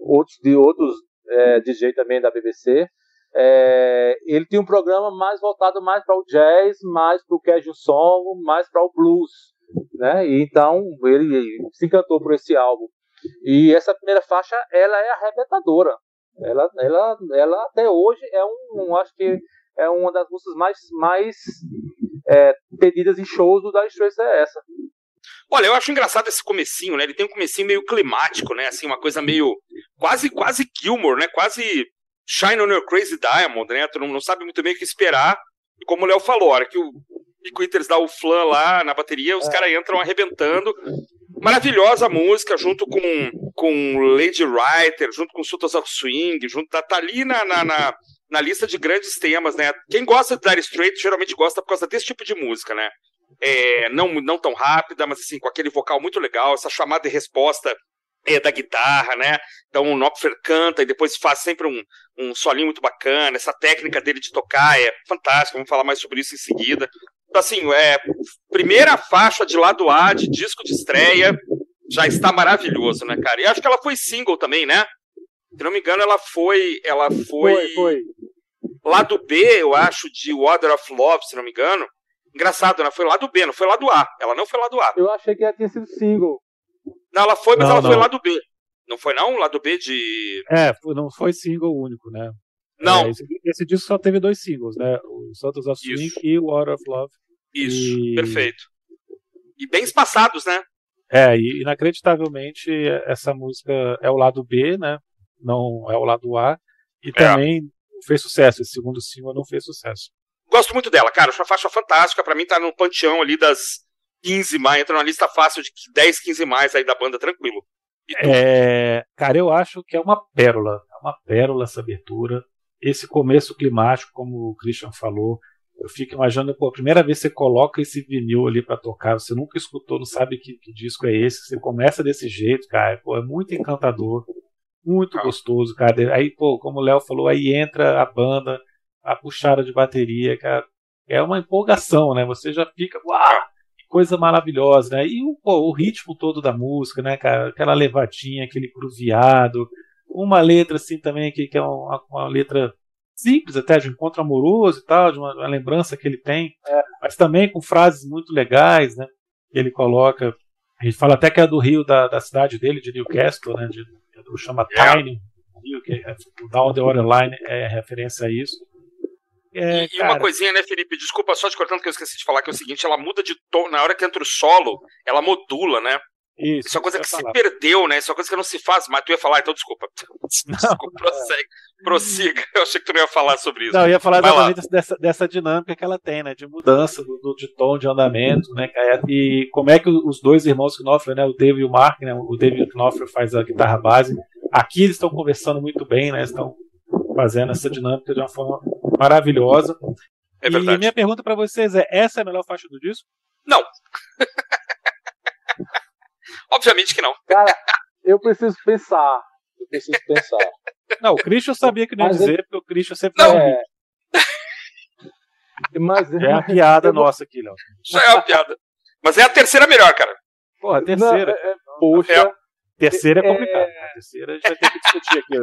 outros de outros é, DJ também da BBC. É, ele tinha um programa mais voltado mais para o jazz, mais para o casual song, mais para o blues né? E então ele se encantou por esse álbum. E essa primeira faixa, ela é arrebentadora. Ela, ela, ela até hoje é um, um acho que é uma das músicas mais, mais é, pedidas em shows do Dire Straits é essa. Olha, eu acho engraçado esse comecinho, né? Ele tem um comecinho meio climático, né? Assim, uma coisa meio quase quase Gilmore, né? Quase Shine on Your Crazy Diamond, né? Tu não, não sabe muito bem o que esperar. E como o Léo falou, a hora que o, Quitters dá o flan lá na bateria, os é. caras entram arrebentando. Maravilhosa música, junto com, com Lady Writer, junto com Sultans of Swing, junto, tá, tá ali na, na, na, na, lista de grandes temas, né? Quem gosta de Dire Straits geralmente gosta por causa desse tipo de música, né? É, não, não tão rápida, mas assim, com aquele vocal muito legal, essa chamada e resposta é, da guitarra, né? Então o Knopfler canta e depois faz sempre um, um solinho muito bacana. Essa técnica dele de tocar é fantástica, vamos falar mais sobre isso em seguida assim, é, primeira faixa de lado A, de disco de estreia, já está maravilhoso, né, cara? E acho que ela foi single também, né? Se não me engano, ela foi. Ela foi. Foi, foi. Lado B, eu acho, de Water of Love, se não me engano. Engraçado, né? Foi lado B, não foi lado A. Ela não foi lado A. Eu achei que ela tinha sido single. Não, ela foi, mas não, ela não. foi lado B. Não foi, não? Lado B de. É, não foi single único, né? Não. É, esse, esse, disco só teve dois singles, né? O Santos of Swing Isso. e o Water of Love. Isso, e... perfeito. E bem espaçados, né? É, e inacreditavelmente essa música é o lado B, né? Não é o lado A. E é. também fez sucesso. Esse segundo single não fez sucesso. Gosto muito dela, cara. Acho uma faixa fantástica. Para mim tá no panteão ali das 15 mais. Entra na lista fácil de 10, 15 mais aí da banda, tranquilo. É, cara, eu acho que é uma pérola. É uma pérola essa abertura esse começo climático, como o Christian falou, eu fico imaginando, pô, a primeira vez que você coloca esse vinil ali para tocar, você nunca escutou, não sabe que, que, disco é esse, você começa desse jeito, cara, pô, é muito encantador, muito ah. gostoso, cara. Aí, pô, como o Léo falou, aí entra a banda, a puxada de bateria, cara, é uma empolgação, né? Você já fica, uau, que coisa maravilhosa, né? E pô, o ritmo todo da música, né, cara? Aquela levadinha, aquele cruviado, uma letra assim também que, que é uma, uma, letra simples até de um encontro amoroso e tal, de uma, uma lembrança que ele tem, é. mas também com frases muito legais, né? Que ele coloca, a gente fala até que é do Rio da, da cidade dele, de Newcastle, né? De, do chama é. Tiny, Rio, que é, o Down the Waterline é referência a isso. É, e, cara... uma coisinha, né, Felipe? Desculpa só te cortando que eu esqueci de falar, que é o seguinte, ela muda de tom, na hora que entra o solo, ela modula, né? Isso, isso é uma coisa que se perdeu, né? Isso é uma coisa que não se faz mais. Tu ia falar, então desculpa. Desculpa, prossegue, prossiga. Eu achei que tu não ia falar sobre isso. Não, eu ia falar exatamente dessa, dessa dinâmica que ela tem, né? De mudança do, do, de tom, de andamento, né? E como é que os dois irmãos Knopfler, né? O David e o Mark, né? O David Knopfler faz a guitarra base. Aqui eles estão conversando muito bem, né? Estão fazendo essa dinâmica de uma forma maravilhosa. É verdade. E minha pergunta para vocês é: essa é a melhor faixa do disco? Não. Obviamente que não. Cara, eu preciso pensar. Eu preciso pensar. Não, o Christian sabia que não ia dizer, ele... porque o Christian sempre não. É... Mas, é a piada nossa aqui, Léo. Já é uma piada. Mas é a terceira melhor, cara. Porra, a terceira. Não, é, é, puxa. É. Terceira é complicado. É... A terceira a gente vai ter que discutir aqui.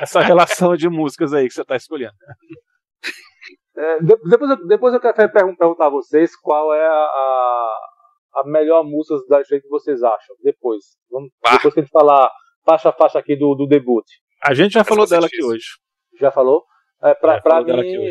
Essa relação de músicas aí que você está escolhendo. É, depois, eu, depois eu quero perguntar a vocês qual é a, a melhor música da gente que vocês acham. Depois. Vamos, depois que a gente falar faixa a faixa aqui do, do debut. A gente já falou dela aqui hoje. Já falou? É, pra, é, pra, mim,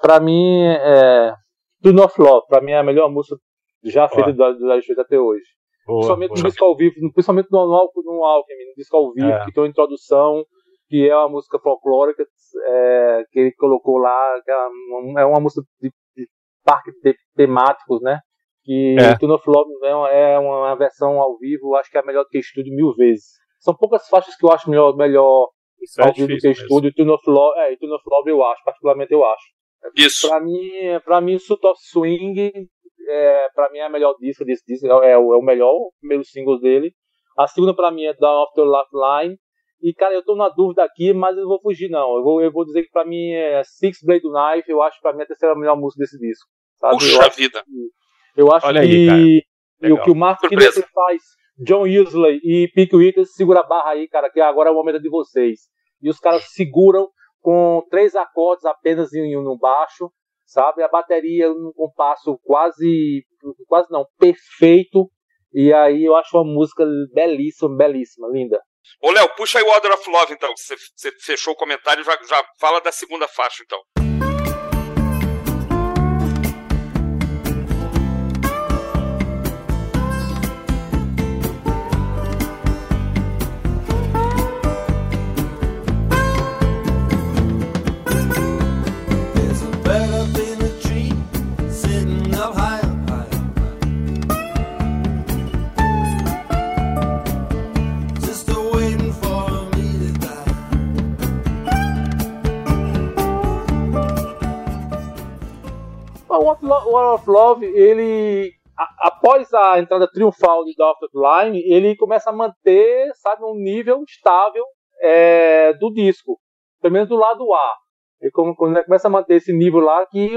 pra mim, é. Do North Love, pra mim é a melhor música já feita da, da gente até hoje. Boa, principalmente boa. no disco ao vivo, principalmente no, no, no Alchemy, no disco ao vivo, é. que tem uma introdução, que é uma música folclórica é, que ele colocou lá, que é uma, é uma música de, de parques temáticos, né? Que é. Tune of Love é uma versão ao vivo, acho que é melhor do que estúdio mil vezes. São poucas faixas que eu acho melhor, melhor Isso é ao é vivo do que estúdio. Tune of Love, é, Tune of Love eu acho, particularmente eu acho. Isso. Pra mim, pra mim Suit of Swing, é, pra mim é a melhor disco desse disco, é, é, o, é o melhor, o primeiro single dele. A segunda pra mim é Down of the Last Line. E, cara, eu tô na dúvida aqui, mas eu não vou fugir, não. Eu vou, eu vou dizer que pra mim é Six Blade Knife, eu acho que pra mim é a terceira melhor música desse disco. Sabe? Puxa vida! Que, eu acho Olha que, aí, e o que o Mark Knopfler faz, John Usley e Pink Withers, segura a barra aí, cara, que agora é o momento de vocês. E os caras seguram com três acordes apenas em um baixo, sabe? A bateria num compasso quase, quase não, perfeito. E aí eu acho uma música belíssima, belíssima, linda. Ô, Léo, puxa aí o Order of Love, então. Você, você fechou o comentário, já, já fala da segunda faixa, então. War of Love, ele após a entrada triunfal de Dark Line, ele começa a manter, sabe, um nível estável é, do disco, pelo menos do lado A. Ele, ele começa a manter esse nível lá, que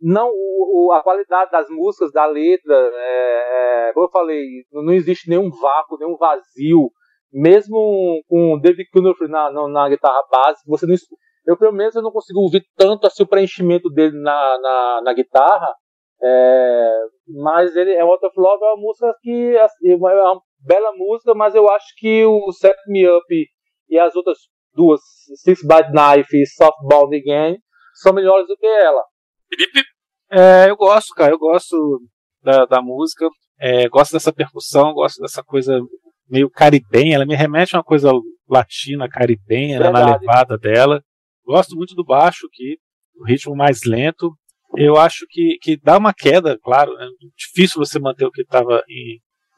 não o, a qualidade das músicas, da letra, é, é, como eu falei, não existe nenhum vácuo, nenhum vazio, mesmo com David na, na, na guitarra base, você não eu pelo menos eu não consigo ouvir tanto assim o preenchimento dele na, na, na guitarra, é, mas ele é What of Love é uma música que assim, é uma bela música, mas eu acho que o Set Me Up e as outras duas, Six by Knife e Softbound Again, são melhores do que ela. Felipe? É, eu gosto, cara, eu gosto da, da música, é, gosto dessa percussão, gosto dessa coisa meio caribenha, ela me remete a uma coisa latina, caribenha, né, na levada dela. Gosto muito do baixo aqui, o ritmo mais lento. Eu acho que, que dá uma queda, claro, é difícil você manter o que estava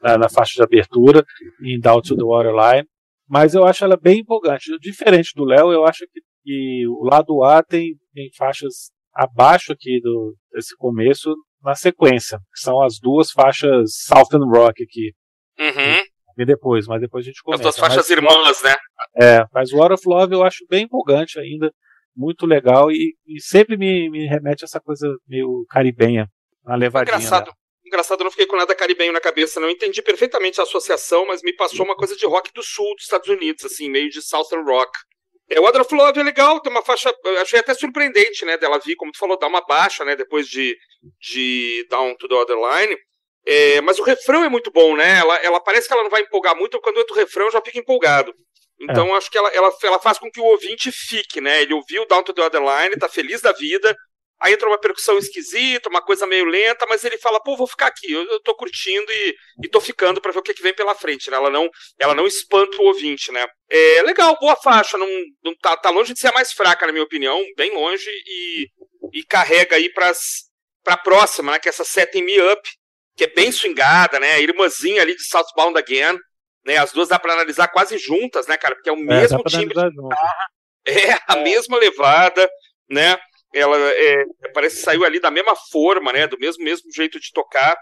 na, na, faixa de abertura, em Down to the Waterline, mas eu acho ela bem empolgante. Diferente do Léo, eu acho que, que, o lado A tem, tem faixas abaixo aqui do, desse começo na sequência, que são as duas faixas Southern Rock aqui. Uhum. E depois, mas depois a gente começa. As duas faixas mas, irmãs, né? É, mas War of Love eu acho bem empolgante ainda muito legal e, e sempre me, me, remete a essa coisa meio caribenha, uma levadinha. Engraçado. Né? Engraçado, eu não fiquei com nada caribenho na cabeça, não entendi perfeitamente a associação, mas me passou uma coisa de rock do sul dos Estados Unidos, assim, meio de Southern Rock. É, o of Love é legal, tem uma faixa, achei até surpreendente, né, dela vir, como tu falou, dar uma baixa, né, depois de, de Down to the Other Line, é, mas o refrão é muito bom, né, ela, ela parece que ela não vai empolgar muito, quando entra o refrão eu já fico empolgado. Então é. acho que ela, ela, ela faz com que o ouvinte fique, né? Ele ouviu Down to the Other Line, tá feliz da vida, aí entra uma percussão esquisita, uma coisa meio lenta, mas ele fala, pô, vou ficar aqui, eu, eu tô curtindo e, e tô ficando para ver o que, que vem pela frente, né? Ela não, ela não espanta o ouvinte, né? É legal, boa faixa, não, não tá, tá longe de ser a mais fraca, na minha opinião, bem longe, e, e carrega aí pras, pra próxima, né? Que é essa Setting Me Up, que é bem swingada, né? A irmãzinha ali de Southbound Again, né? As duas dá para analisar quase juntas, né, cara? Porque é o é, mesmo é, timbre de guitarra, é a é. mesma levada, né? Ela é, parece que saiu ali da mesma forma, né? Do mesmo mesmo jeito de tocar.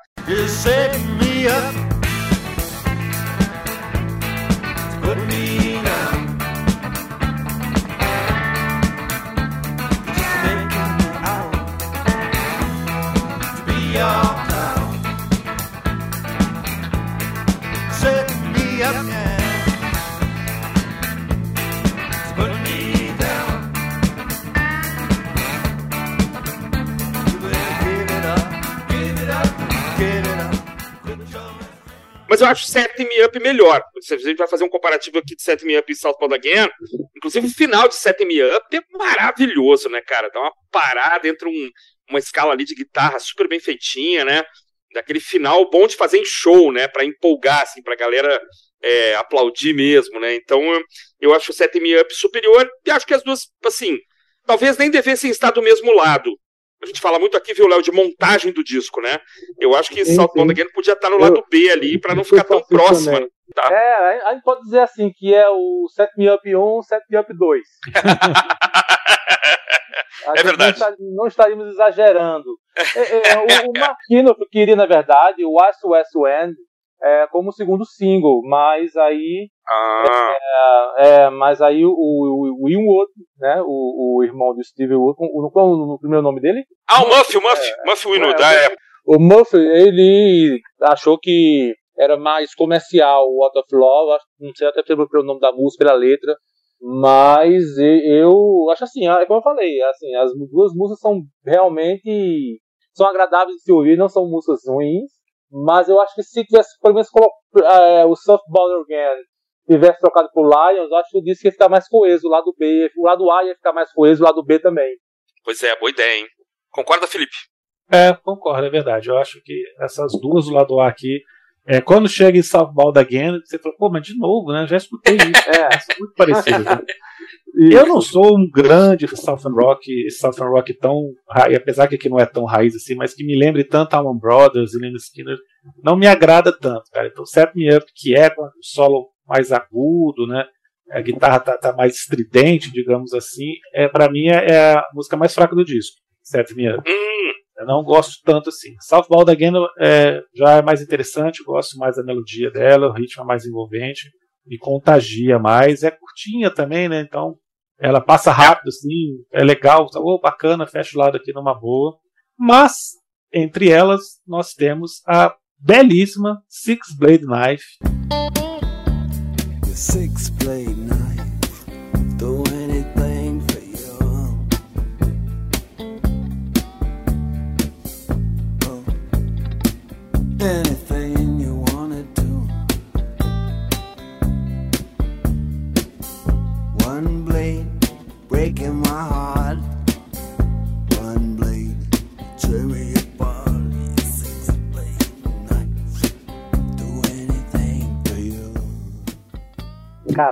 Mas eu acho Set Me Up melhor. Se a gente vai fazer um comparativo aqui de Set Me Up e Southbound Again, inclusive o final de Set Me Up é maravilhoso, né, cara? Dá uma parada entre um, uma escala ali de guitarra super bem feitinha, né? Daquele final bom de fazer em show, né? Pra empolgar, assim, pra galera é, aplaudir mesmo, né? Então eu acho o Set Me Up superior e acho que as duas, assim, talvez nem devessem estar do mesmo lado. A gente fala muito aqui, viu, Léo, de montagem do disco, né? Eu acho que Southbound Again podia estar no lado eu, B ali, para não ficar tão próxima. Tá? É, a gente pode dizer assim, que é o Set Me Up 1, Set Me Up 2. é verdade. Não, estaríamos exagerando. É, é, o, o Marquino queria, na verdade, o West West End é, como segundo single, mas aí ah. é, é, mas aí o, o, o Winwood, né, o, o irmão do Steve Wood, qual o, o primeiro nome dele? Ah, o Muff, o Muff, é, Muff Winwood, é, é. O Muff, ele achou que era mais comercial o Out of Love, não sei até pelo, pelo nome da música, pela letra, mas eu acho assim, é como eu falei, assim, as duas músicas são realmente são agradáveis de se ouvir, não são músicas ruins, mas eu acho que se tivesse, pelo menos, é, o Softball Again tivesse trocado por Lions, eu acho que o disco ia ficar mais coeso, o lado B, o lado A ia ficar mais coeso, o lado B também. Pois é, boa ideia, hein? Concorda, Felipe? É, concordo, é verdade. Eu acho que essas duas do lado A aqui, é, quando chega em Softball Again, você fala, pô, mas de novo, né? Já escutei isso. é, são muito parecidas. Né? Eu não sou um grande Southern Rock, Southern Rock tão, apesar que aqui não é tão raiz assim, mas que me lembre tanto Alman Brothers e Lynyrd Skinner, não me agrada tanto, cara. Então, Set Me Up, que é o solo mais agudo, né? A guitarra tá, tá mais estridente, digamos assim, é para mim é, é, a música mais fraca do disco. Me Up. Hum. Eu não gosto tanto assim. Southbound Again é, já é mais interessante, gosto mais da melodia dela, o ritmo é mais envolvente me contagia mais. É curtinha também, né? Então ela passa rápido, assim, é legal, tá, oh, bacana, fecha o lado aqui numa boa. Mas, entre elas, nós temos a belíssima Six Blade Knife. The six blade knife, do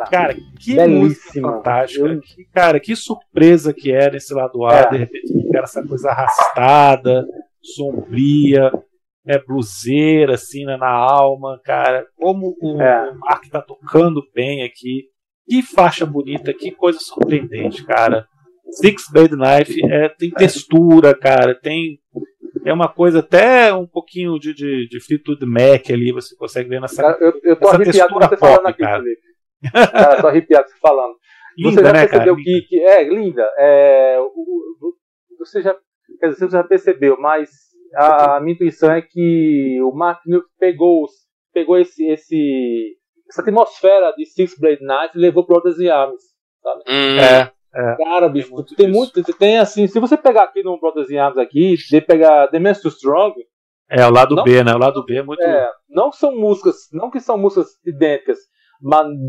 Cara, cara que música fantástica. Eu... Que, cara, que surpresa que era esse lado A. É. De repente, era essa coisa arrastada, sombria é bluseira, assim, né, na alma, cara. Como o, é. o Mark tá tocando bem aqui. Que faixa bonita, que coisa surpreendente, cara. Six Blade Knife é, tem textura, cara, tem é uma coisa até um pouquinho de, de, de Fleetwood Mac ali, você consegue ver nessa, eu, eu tô essa textura pop, falando aqui, cara. tô arrepiado falando. Linda, você já né, percebeu cara? Que, que, é linda, é, você já, quer dizer, você já percebeu, mas a, a minha intuição é que o Mark Newton pegou, pegou esse, esse essa atmosfera de Six Blade Knife levou para outras Arms, sabe? Hum. É. É, Cara, bicho, tem, tem muito, tem assim, se você pegar aqui no Brothers in Arms aqui, de pegar The Man's Too Strong, é o lado não, B, né? O lado B é muito. É, não são músicas, não que são músicas idênticas,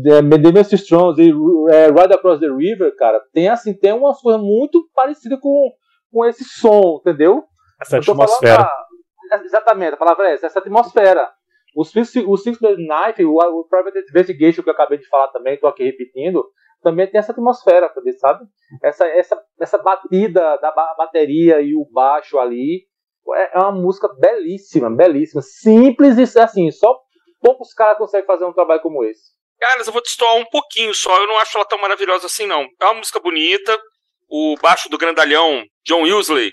é, Too Strong e é, Ride Across the River, cara, tem assim, tem uma coisa muito parecida com, com esse som, entendeu? Essa atmosfera. Falando, exatamente, a palavra é essa, essa atmosfera. Os, Six Knife, o, o Private Investigation que eu acabei de falar também, estou aqui repetindo, também tem essa atmosfera, sabe? Essa, essa, essa batida da bateria e o baixo ali. É, é uma música belíssima, belíssima. Simples e assim, só poucos caras conseguem fazer um trabalho como esse. Cara, eu vou destoar um pouquinho só, eu não acho ela tão maravilhosa assim, não. É uma música bonita, o baixo do grandalhão John Usley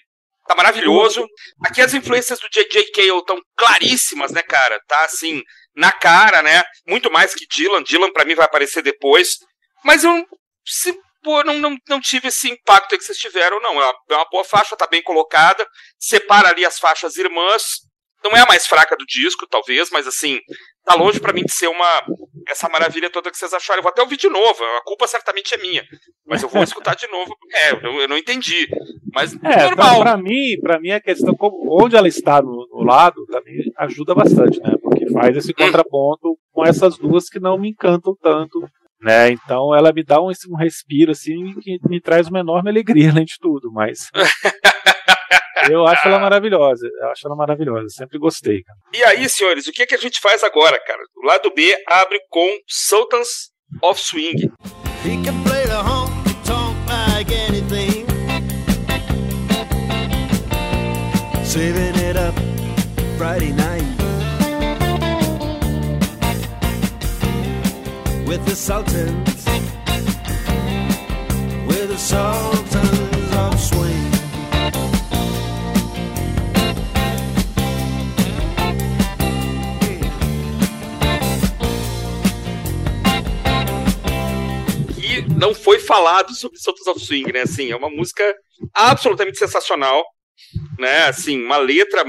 Tá maravilhoso. Aqui as influências do J.J. Cale estão claríssimas, né, cara? Tá assim, na cara, né? Muito mais que Dylan. Dylan, para mim, vai aparecer depois. Mas eu se, pô, não, não, não tive esse impacto que vocês tiveram, não. É é uma boa faixa, tá bem colocada. Separa ali as faixas irmãs. Não é a mais fraca do disco, talvez, mas assim, tá longe para mim de ser uma essa maravilha toda que vocês acharam. Eu vou até ouvir de novo, a culpa certamente é minha. Mas eu vou escutar de novo. É, eu, eu não entendi. Mas é, normal. Pra, mim, para mim a questão, onde ela está no, no, lado, também ajuda bastante, né? Porque faz esse hum. contraponto com essas duas que não me encantam tanto. Né, então ela me dá um, um respiro assim que me traz uma enorme alegria além de tudo, mas Eu acho ela maravilhosa. Eu acho ela maravilhosa. Sempre gostei, cara. E aí, senhores, o que, que a gente faz agora, cara? O lado B abre com Sultans of Swing. He can play the honky tonk like anything. Saving it up Friday night. With the Sultans. With the Sultans não foi falado sobre Sultans of Swing, né? Assim, é uma música absolutamente sensacional, né? Assim, uma letra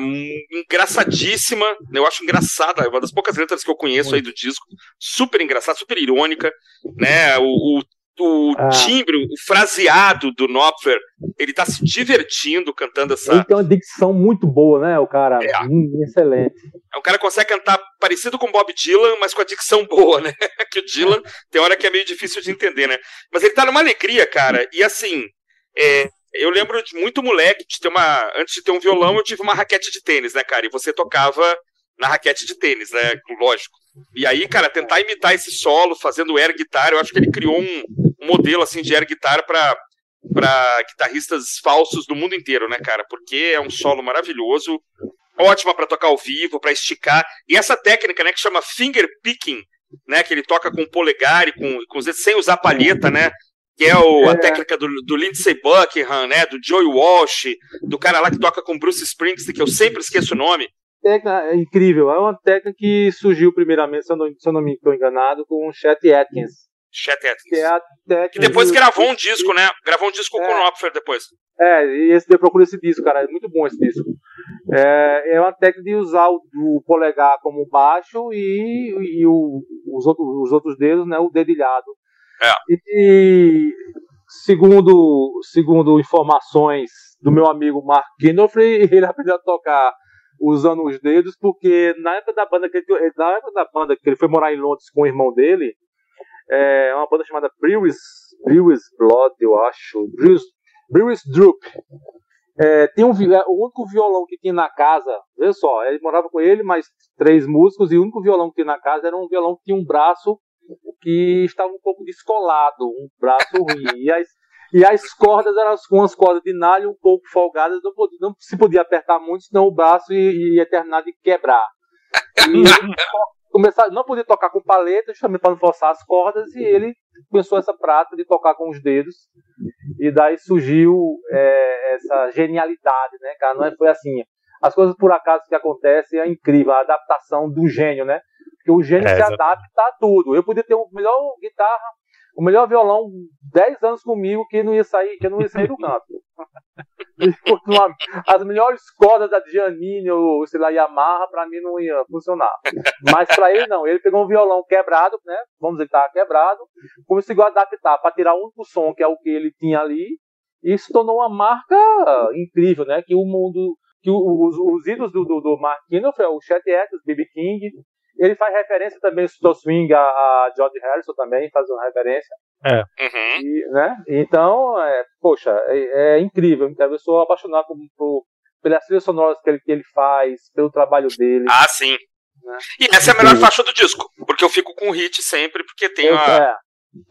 engraçadíssima, né? eu acho engraçada, é uma das poucas letras que eu conheço aí do disco, super engraçada, super irônica, né? O, o o ah. timbre, o fraseado do Knopfler, ele tá se divertindo cantando essa. Ele tem uma dicção muito boa, né? O cara. É. Hum, excelente. É, o cara consegue cantar parecido com Bob Dylan, mas com a dicção boa, né? que o Dylan tem hora que é meio difícil de entender, né? Mas ele tá numa alegria, cara. E assim, é, eu lembro de muito moleque de ter uma. Antes de ter um violão, eu tive uma raquete de tênis, né, cara? E você tocava na raquete de tênis, né? Lógico. E aí, cara, tentar imitar esse solo fazendo air guitar, eu acho que ele criou um, um modelo assim de air guitar para para guitarristas falsos do mundo inteiro, né, cara? Porque é um solo maravilhoso, ótima para tocar ao vivo, para esticar. E essa técnica, né, que chama finger picking, né, que ele toca com o polegar e com, com sem usar palheta, né? Que é o, a é. técnica do, do Lindsey Buckingham, né? Do Joey Walsh, do cara lá que toca com Bruce Springsteen, que eu sempre esqueço o nome técnica é incrível. É uma técnica que surgiu primeiramente, se eu não, se eu não me estou enganado, com o Chet Atkins. Chet Atkins. Que, é que depois gravou um disco, né? Gravou um disco é, com o Knopfler depois. É, e esse, eu procuro esse disco, cara. É muito bom esse disco. É, é uma técnica de usar o, o polegar como baixo e, e o, os, outros, os outros dedos, né? O dedilhado. É. E, segundo, segundo informações do meu amigo Mark Knopfler, ele aprendeu a tocar usando os dedos, porque na época da banda que ele, na época da banda que ele foi morar em Londres com o irmão dele, é uma banda chamada Brewis, Brewis Blood, eu acho, Brewis, Brewis Droop. É, tem um, o único violão que tinha na casa, veja só, ele morava com ele, mais três músicos, e o único violão que tinha na casa era um violão que tinha um braço que estava um pouco descolado, um braço ruim. E as, e as cordas eram com as cordas de nalho um pouco folgadas, não, podia, não se podia apertar muito, senão o braço ia, ia terminar de quebrar. E começar, não podia tocar com paleta, justamente para não forçar as cordas, e ele começou essa prática de tocar com os dedos. E daí surgiu é, essa genialidade, né, cara? Não é, foi assim. As coisas por acaso que acontecem é incrível, a adaptação do gênio, né? Porque o gênio é, se adapta a tudo. Eu podia ter uma melhor guitarra o melhor violão 10 anos comigo que não ia sair, que não ia sair do canto. As melhores cordas da Giannini ou sei lá, Yamaha, para mim não ia funcionar. Mas para ele não, ele pegou um violão quebrado, né? Vamos dizer que estava quebrado, conseguiu adaptar para tirar o único som que é o que ele tinha ali, e se tornou uma marca incrível, né? Que o mundo, que os, os ídolos do, do, do Mark Knopfler, o Chet Atkins, BB King, ele faz referência também ao Swing, a, a George Harrison também faz uma referência. É. Uhum. E, né? Então, é, poxa, é, é, incrível. Então, eu sou apaixonado por, por, pelas trilhas sonoras que ele, que ele faz, pelo trabalho dele. Ah, sim. Né? E essa é a melhor faixa do disco, porque eu fico com o hit sempre, porque tem a, é.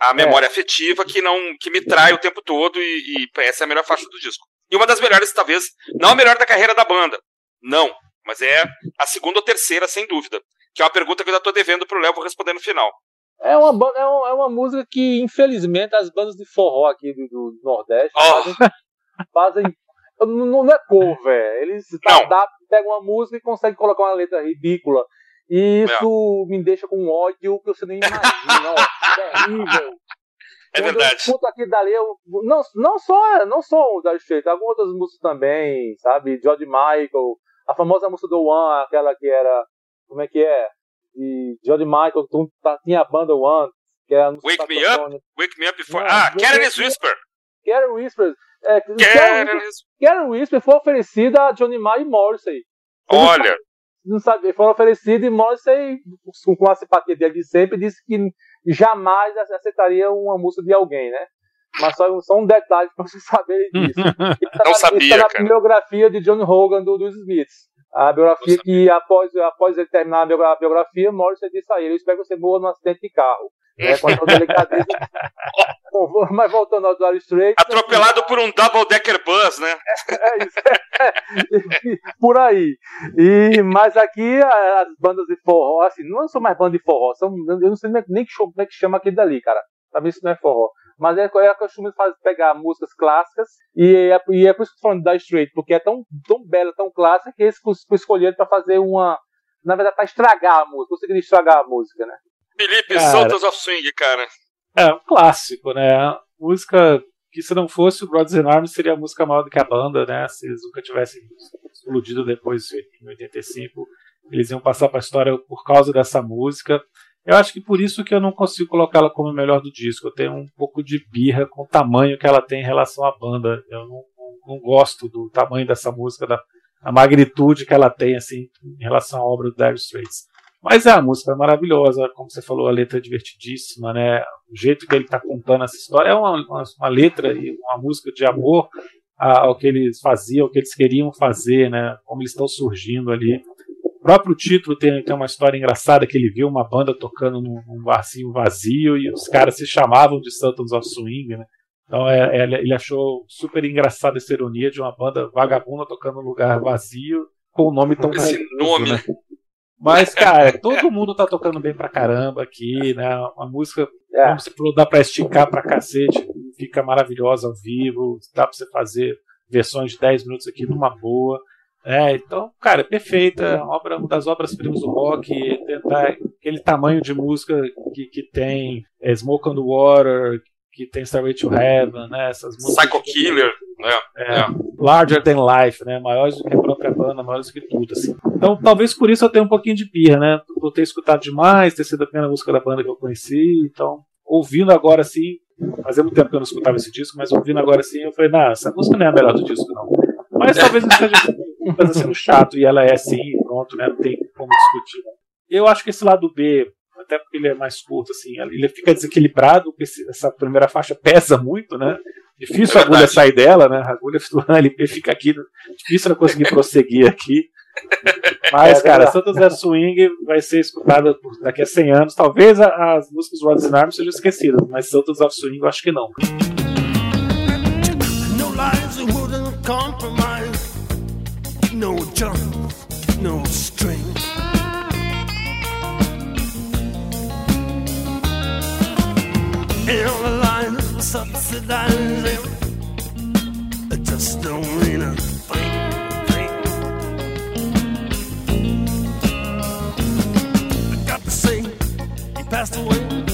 a memória é. afetiva que não que me trai o tempo todo e, e essa é a melhor faixa do disco. E uma das melhores, talvez, não a melhor da carreira da banda, não, mas é a segunda ou terceira, sem dúvida. Que é uma pergunta que eu já estou devendo para o Léo, vou responder no final. É uma, é, uma, é uma música que, infelizmente, as bandas de forró aqui do, do Nordeste oh. fazem, fazem. não, não é cor, velho. Eles adaptam, pegam uma música e conseguem colocar uma letra ridícula. E isso é. me deixa com ódio que você nem imagina. ó, terrível. É Quando verdade. Eu aqui dali, eu, não, não só, não só o Dire Straits, algumas outras músicas também, sabe? George Michael, a famosa música do One, aquela que era como é que é? de George Michael, tá, tinha a banda One, que era no Wake Me Up? Wake Me Up before. Não, ah, Careless Whisper! Careless Whisper. É, Careless Whisper foi oferecida a Johnny Marr e Morrissey. Olha! Não sabe, foi oferecido e Morrissey, com a simpatia dele de sempre, disse que jamais aceitaria uma música de alguém, né? Mas só, só um detalhe para vocês saberem disso. Tá Não sabia, isso tá na biografia de John Hogan do, dos Smiths. A biografia que após, após ele terminar a biografia, Morrison disse a ele, eu espero que você morra num acidente de carro. Né, com a delicadeza. mas voltando ao Dire Straits... Atropelado por um double decker bus, né? É, isso. É, por aí. E, mas aqui as bandas de forró, assim, não são mais bandas de forró, são, eu não sei nem que, como é que chama aquele dali, cara. Talvez isso não é forró. Mas é, é costume fazer, pegar músicas clássicas e é, e é por isso que eu tô falando da Straight, porque é tão, tão bela, tão clássica que eles escolheram para fazer uma. Na verdade, para estragar a música, conseguiram estragar a música, né? Felipe, cara, Soltas of Swing, cara. É um clássico, né? Música que se não fosse o Brothers in Arms seria a música maior do que a banda, né? Se eles nunca tivessem explodido depois em 85, eles iam passar para a história por causa dessa música. Eu acho que por isso que eu não consigo colocá-la como melhor do disco. Eu tenho um pouco de birra com o tamanho que ela tem em relação à banda. Eu não, não, não gosto do tamanho dessa música, da a magnitude que ela tem assim em relação à obra do Dire Straits. Mas é, a música é maravilhosa, como você falou, a letra é divertidíssima, né? O jeito que ele está contando essa história é uma, uma, uma, letra e uma música de amor ao que eles faziam, ao que eles queriam fazer, né? Como eles estão surgindo ali. O próprio título tem, tem uma história engraçada que ele viu uma banda tocando num, num barzinho vazio e os caras se chamavam de Sultans of Swing, né? Então é, é, ele achou super engraçada essa ironia de uma banda vagabunda tocando num lugar vazio com um nome tão Esse nome. Né? Mas, cara, todo mundo tá tocando bem pra caramba aqui, né? Uma música, é. como você falou, dá pra esticar pra cacete, fica maravilhosa ao vivo, dá pra você fazer versões de 10 minutos aqui numa boa. É, então, cara, é perfeita, obra, uma das obras-primas do rock, tentar aquele tamanho de música que, que tem é, Smoke on the Water, que tem Starway to Heaven, né? Essas músicas. Psycho Killer, né? É, é. Larger Than Life, né? Maiores do que a própria banda, maiores do que tudo, assim. Então, talvez por isso eu tenha um pouquinho de pirra, né? Por ter escutado demais, ter sido a primeira música da banda que eu conheci, então, ouvindo agora assim, fazia muito tempo que eu não escutava esse disco, mas ouvindo agora assim, eu falei, não, essa música não é a melhor do disco, não. Mas talvez não seja coisa sendo chato e ela é assim, pronto, né? Não tem como discutir. Eu acho que esse lado B até porque ele é mais curto, assim, ele fica desequilibrado, porque essa primeira faixa pesa muito, né? Difícil é a agulha sair dela, né? A agulha do LP fica aqui, difícil ela conseguir prosseguir aqui. Mas, é cara, Santa Zé Swing vai ser escutada daqui a 100 anos. Talvez as músicas do Rods Arms sejam esquecidas, mas Santos of Swing eu acho que não. No jump, no string. airlines subsidizing it just don't mean a thing, thing. I got to say, he passed away,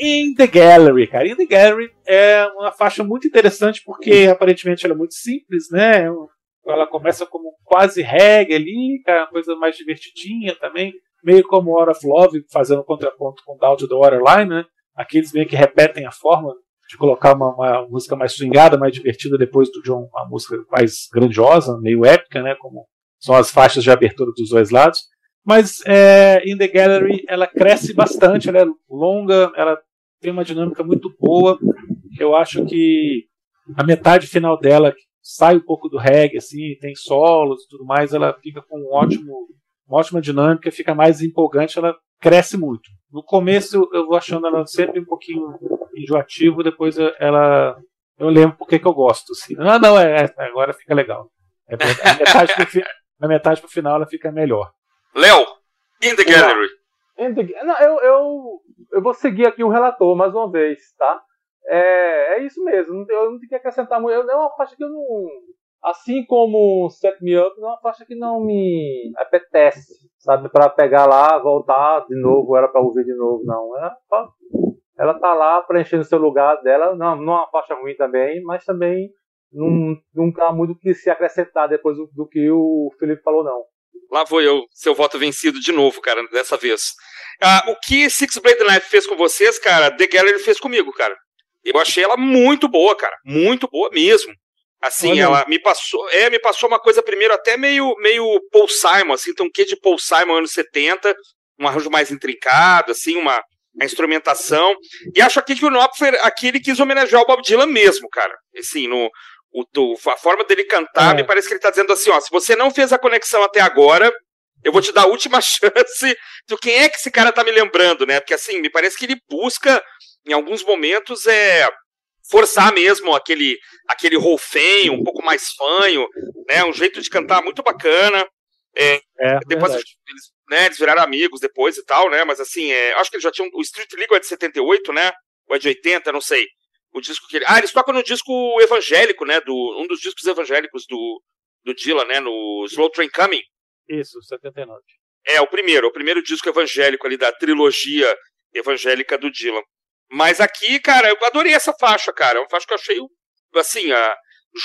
In the Gallery, cara. In the Gallery é uma faixa muito interessante porque aparentemente ela é muito simples, né? ela começa como quase reggae ali, que é uma coisa mais divertidinha também, meio como Hora of Love, fazendo um contraponto com Down to the Waterline, né? Aqueles meio que repetem a forma de colocar uma, uma, música mais swingada, mais divertida depois do John, uma música mais grandiosa, meio épica, né? Como são as faixas de abertura dos dois lados. Mas é, In the Gallery ela cresce bastante, ela é longa, ela tem uma dinâmica muito boa. Eu acho que a metade final dela, sai um pouco do reggae, assim, tem solos e tudo mais, ela fica com um ótimo, uma ótima dinâmica, fica mais empolgante, ela cresce muito. No começo eu vou achando ela sempre um pouquinho enjoativo, depois ela eu lembro porque que eu gosto. Assim. Ah, não, é, é agora fica legal. É, a metade pro, na metade pro final ela fica melhor. Léo, in the gallery. Não, eu, eu, eu vou seguir aqui o relator mais uma vez, tá? É, é isso mesmo. Eu não tenho que acrescentar muito. É uma faixa que eu não. Assim como Set Me Up, é uma faixa que não me apetece, sabe? Para pegar lá, voltar de novo, era para ouvir de novo, não. Ela, ela tá lá preenchendo o seu lugar dela. Não, não é uma faixa ruim também, mas também não, não há muito que se acrescentar depois do, do, que o Felipe falou, não. Lá vou eu, seu voto vencido de novo, cara, dessa vez. Ah, o que Six Blade Knife fez com vocês, cara, The Gallery fez comigo, cara. Eu achei ela muito boa, cara. Muito boa mesmo. Assim, Olha. ela me passou. É, me passou uma coisa primeiro até meio, meio Paul Simon, assim, tem um quê de Paul Simon anos 70, um arranjo mais intrincado, assim, uma a instrumentação. E acho aqui que o Knopfler aqui ele quis homenagear o Bob Dylan mesmo, cara. Assim, no, o, a forma dele cantar, é. me parece que ele tá dizendo assim, ó, se você não fez a conexão até agora, eu vou te dar a última chance de quem é que esse cara tá me lembrando, né? Porque assim, me parece que ele busca, em alguns momentos, é forçar mesmo aquele aquele rolfenho, um pouco mais fanho, né? Um jeito de cantar muito bacana. É, é, depois eles, né, eles viraram amigos depois e tal, né? Mas assim, é, acho que eles já tinham. O Street Legal é de 78, né? Ou é de 80, não sei. O disco que ele. Ah, eles tocam no disco evangélico, né? Do, um dos discos evangélicos do, do Dylan, né? No Slow Train Coming. Isso, 79. É, o primeiro, o primeiro disco evangélico ali da trilogia evangélica do Dylan. Mas aqui, cara, eu adorei essa faixa, cara. É uma faixa que eu achei, assim, a,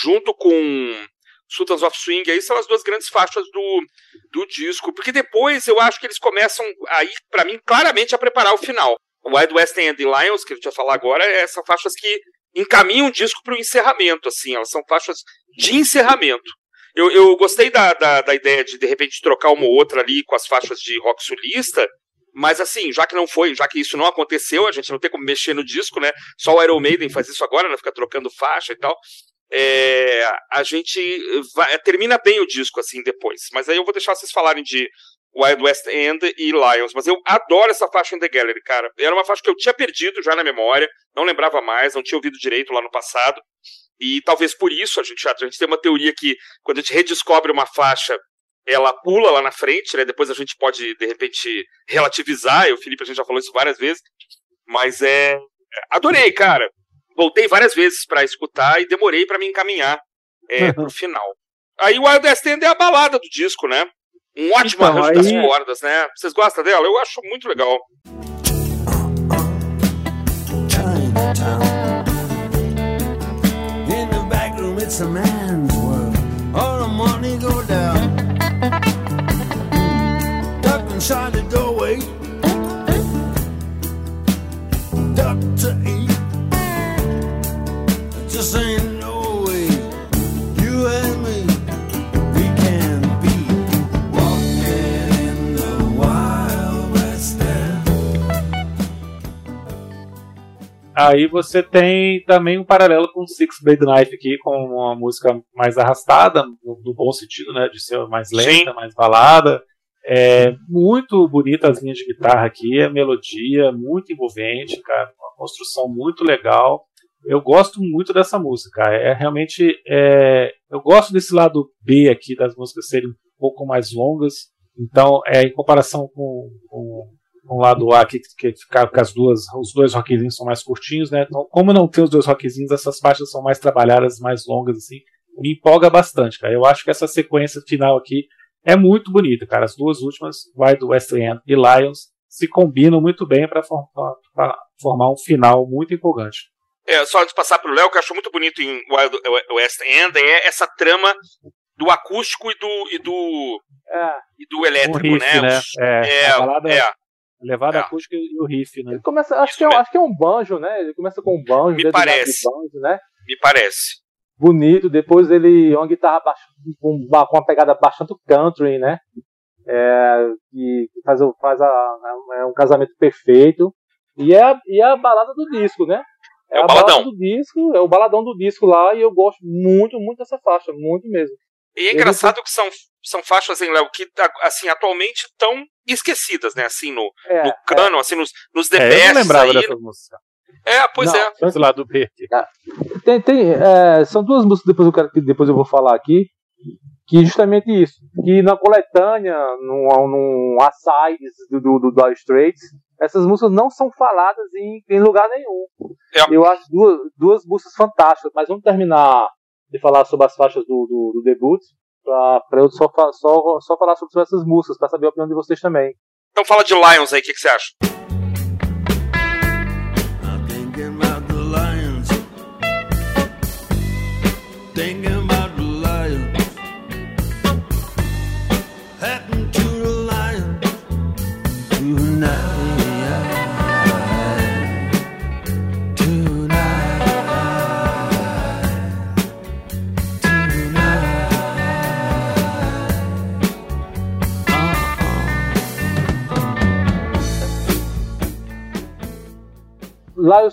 junto com Sultans of Swing, aí são as duas grandes faixas do, do disco. Porque depois eu acho que eles começam aí, para mim, claramente a preparar o final. Wild West and the Lions, que a gente vai falar agora, é, são faixas que encaminham o disco para o encerramento, assim, elas são faixas de encerramento. Eu, eu gostei da, da, da, ideia de, de repente, trocar uma ou outra ali com as faixas de rock solista, mas assim, já que não foi, já que isso não aconteceu, a gente não tem como mexer no disco, né? Só o Iron Maiden faz isso agora, né? Fica trocando faixa e tal. É, a gente vai, termina bem o disco assim depois. Mas aí eu vou deixar vocês falarem de Wild West End e Lions. Mas eu adoro essa faixa in the Gallery, cara. Era uma faixa que eu tinha perdido já na memória, não lembrava mais, não tinha ouvido direito lá no passado. E talvez por isso a gente, a gente tem uma teoria que quando a gente redescobre uma faixa ela pula lá na frente, né? Depois a gente pode, de repente, relativizar. Eu, Felipe, a gente já falou isso várias vezes. Mas é. Adorei, cara. Voltei várias vezes para escutar e demorei para me encaminhar é, pro final. Aí o Wild West End é a balada do disco, né? Um ótimo então, arranjo aí... das cordas, né? Vocês gostam dela? Eu acho muito legal. It's a man's world. All the money go down. inside the doorway. Duck to eat. Just ain't Aí você tem também um paralelo com Six Blade Knife aqui, com uma música mais arrastada, no, no bom sentido, né? De ser mais lenta, Sim. mais balada. É muito bonita as linhas de guitarra aqui, a melodia muito envolvente, cara, uma construção muito legal. Eu gosto muito dessa música. É realmente, é, eu gosto desse lado B aqui das músicas serem um pouco mais longas. Então, é em comparação com, com, o lado A que, que ficar com as duas, os dois rockzinhos são mais curtinhos, né? Então, como não tem os dois rockzinhos, essas faixas são mais trabalhadas, mais longas assim. Me empolga bastante, cara. Eu acho que essa sequência final aqui é muito bonita, cara. As duas últimas, Wild West End e Lions, se combinam muito bem para formar, formar um final muito empolgante. É, só antes de passar para o Léo, que eu acho muito bonito em Wild West End é essa trama do acústico e do e do, é. e do elétrico, riff, né? né? É, é, a balada, é. Levada é. acústica e o riff, né? Ele começa, acho, que é, acho que é um banjo, né? Ele começa com um banjo, me parece, banjo, né? Me parece bonito. Depois ele uma guitarra com uma pegada bastante country, né? É, que faz, faz a, é um casamento perfeito. E é, e é a balada do disco, né? É, é o baladão. do disco, é o baladão do disco lá, e eu gosto muito, muito dessa faixa, muito mesmo. E é engraçado que são, são faixas, hein, Léo, que assim, atualmente estão esquecidas, né? Assim, no, é, no cano, é. assim, nos, nos The é, Eu não lembrava aí, dessa música. É, pois não, é. Esse lado B aqui. É, tem, tem, é, são duas músicas depois eu quero que depois eu vou falar aqui que justamente isso, que na coletânea, num, num asides do, do, do Dire Straits, essas músicas não são faladas em, em lugar nenhum. É. Eu acho duas, duas músicas fantásticas, mas vamos terminar de falar sobre as faixas do, do, do debut, para eu só, só, só falar sobre essas músicas, para saber a opinião de vocês também. Então fala de Lions aí, o que, que você acha? Lá eu,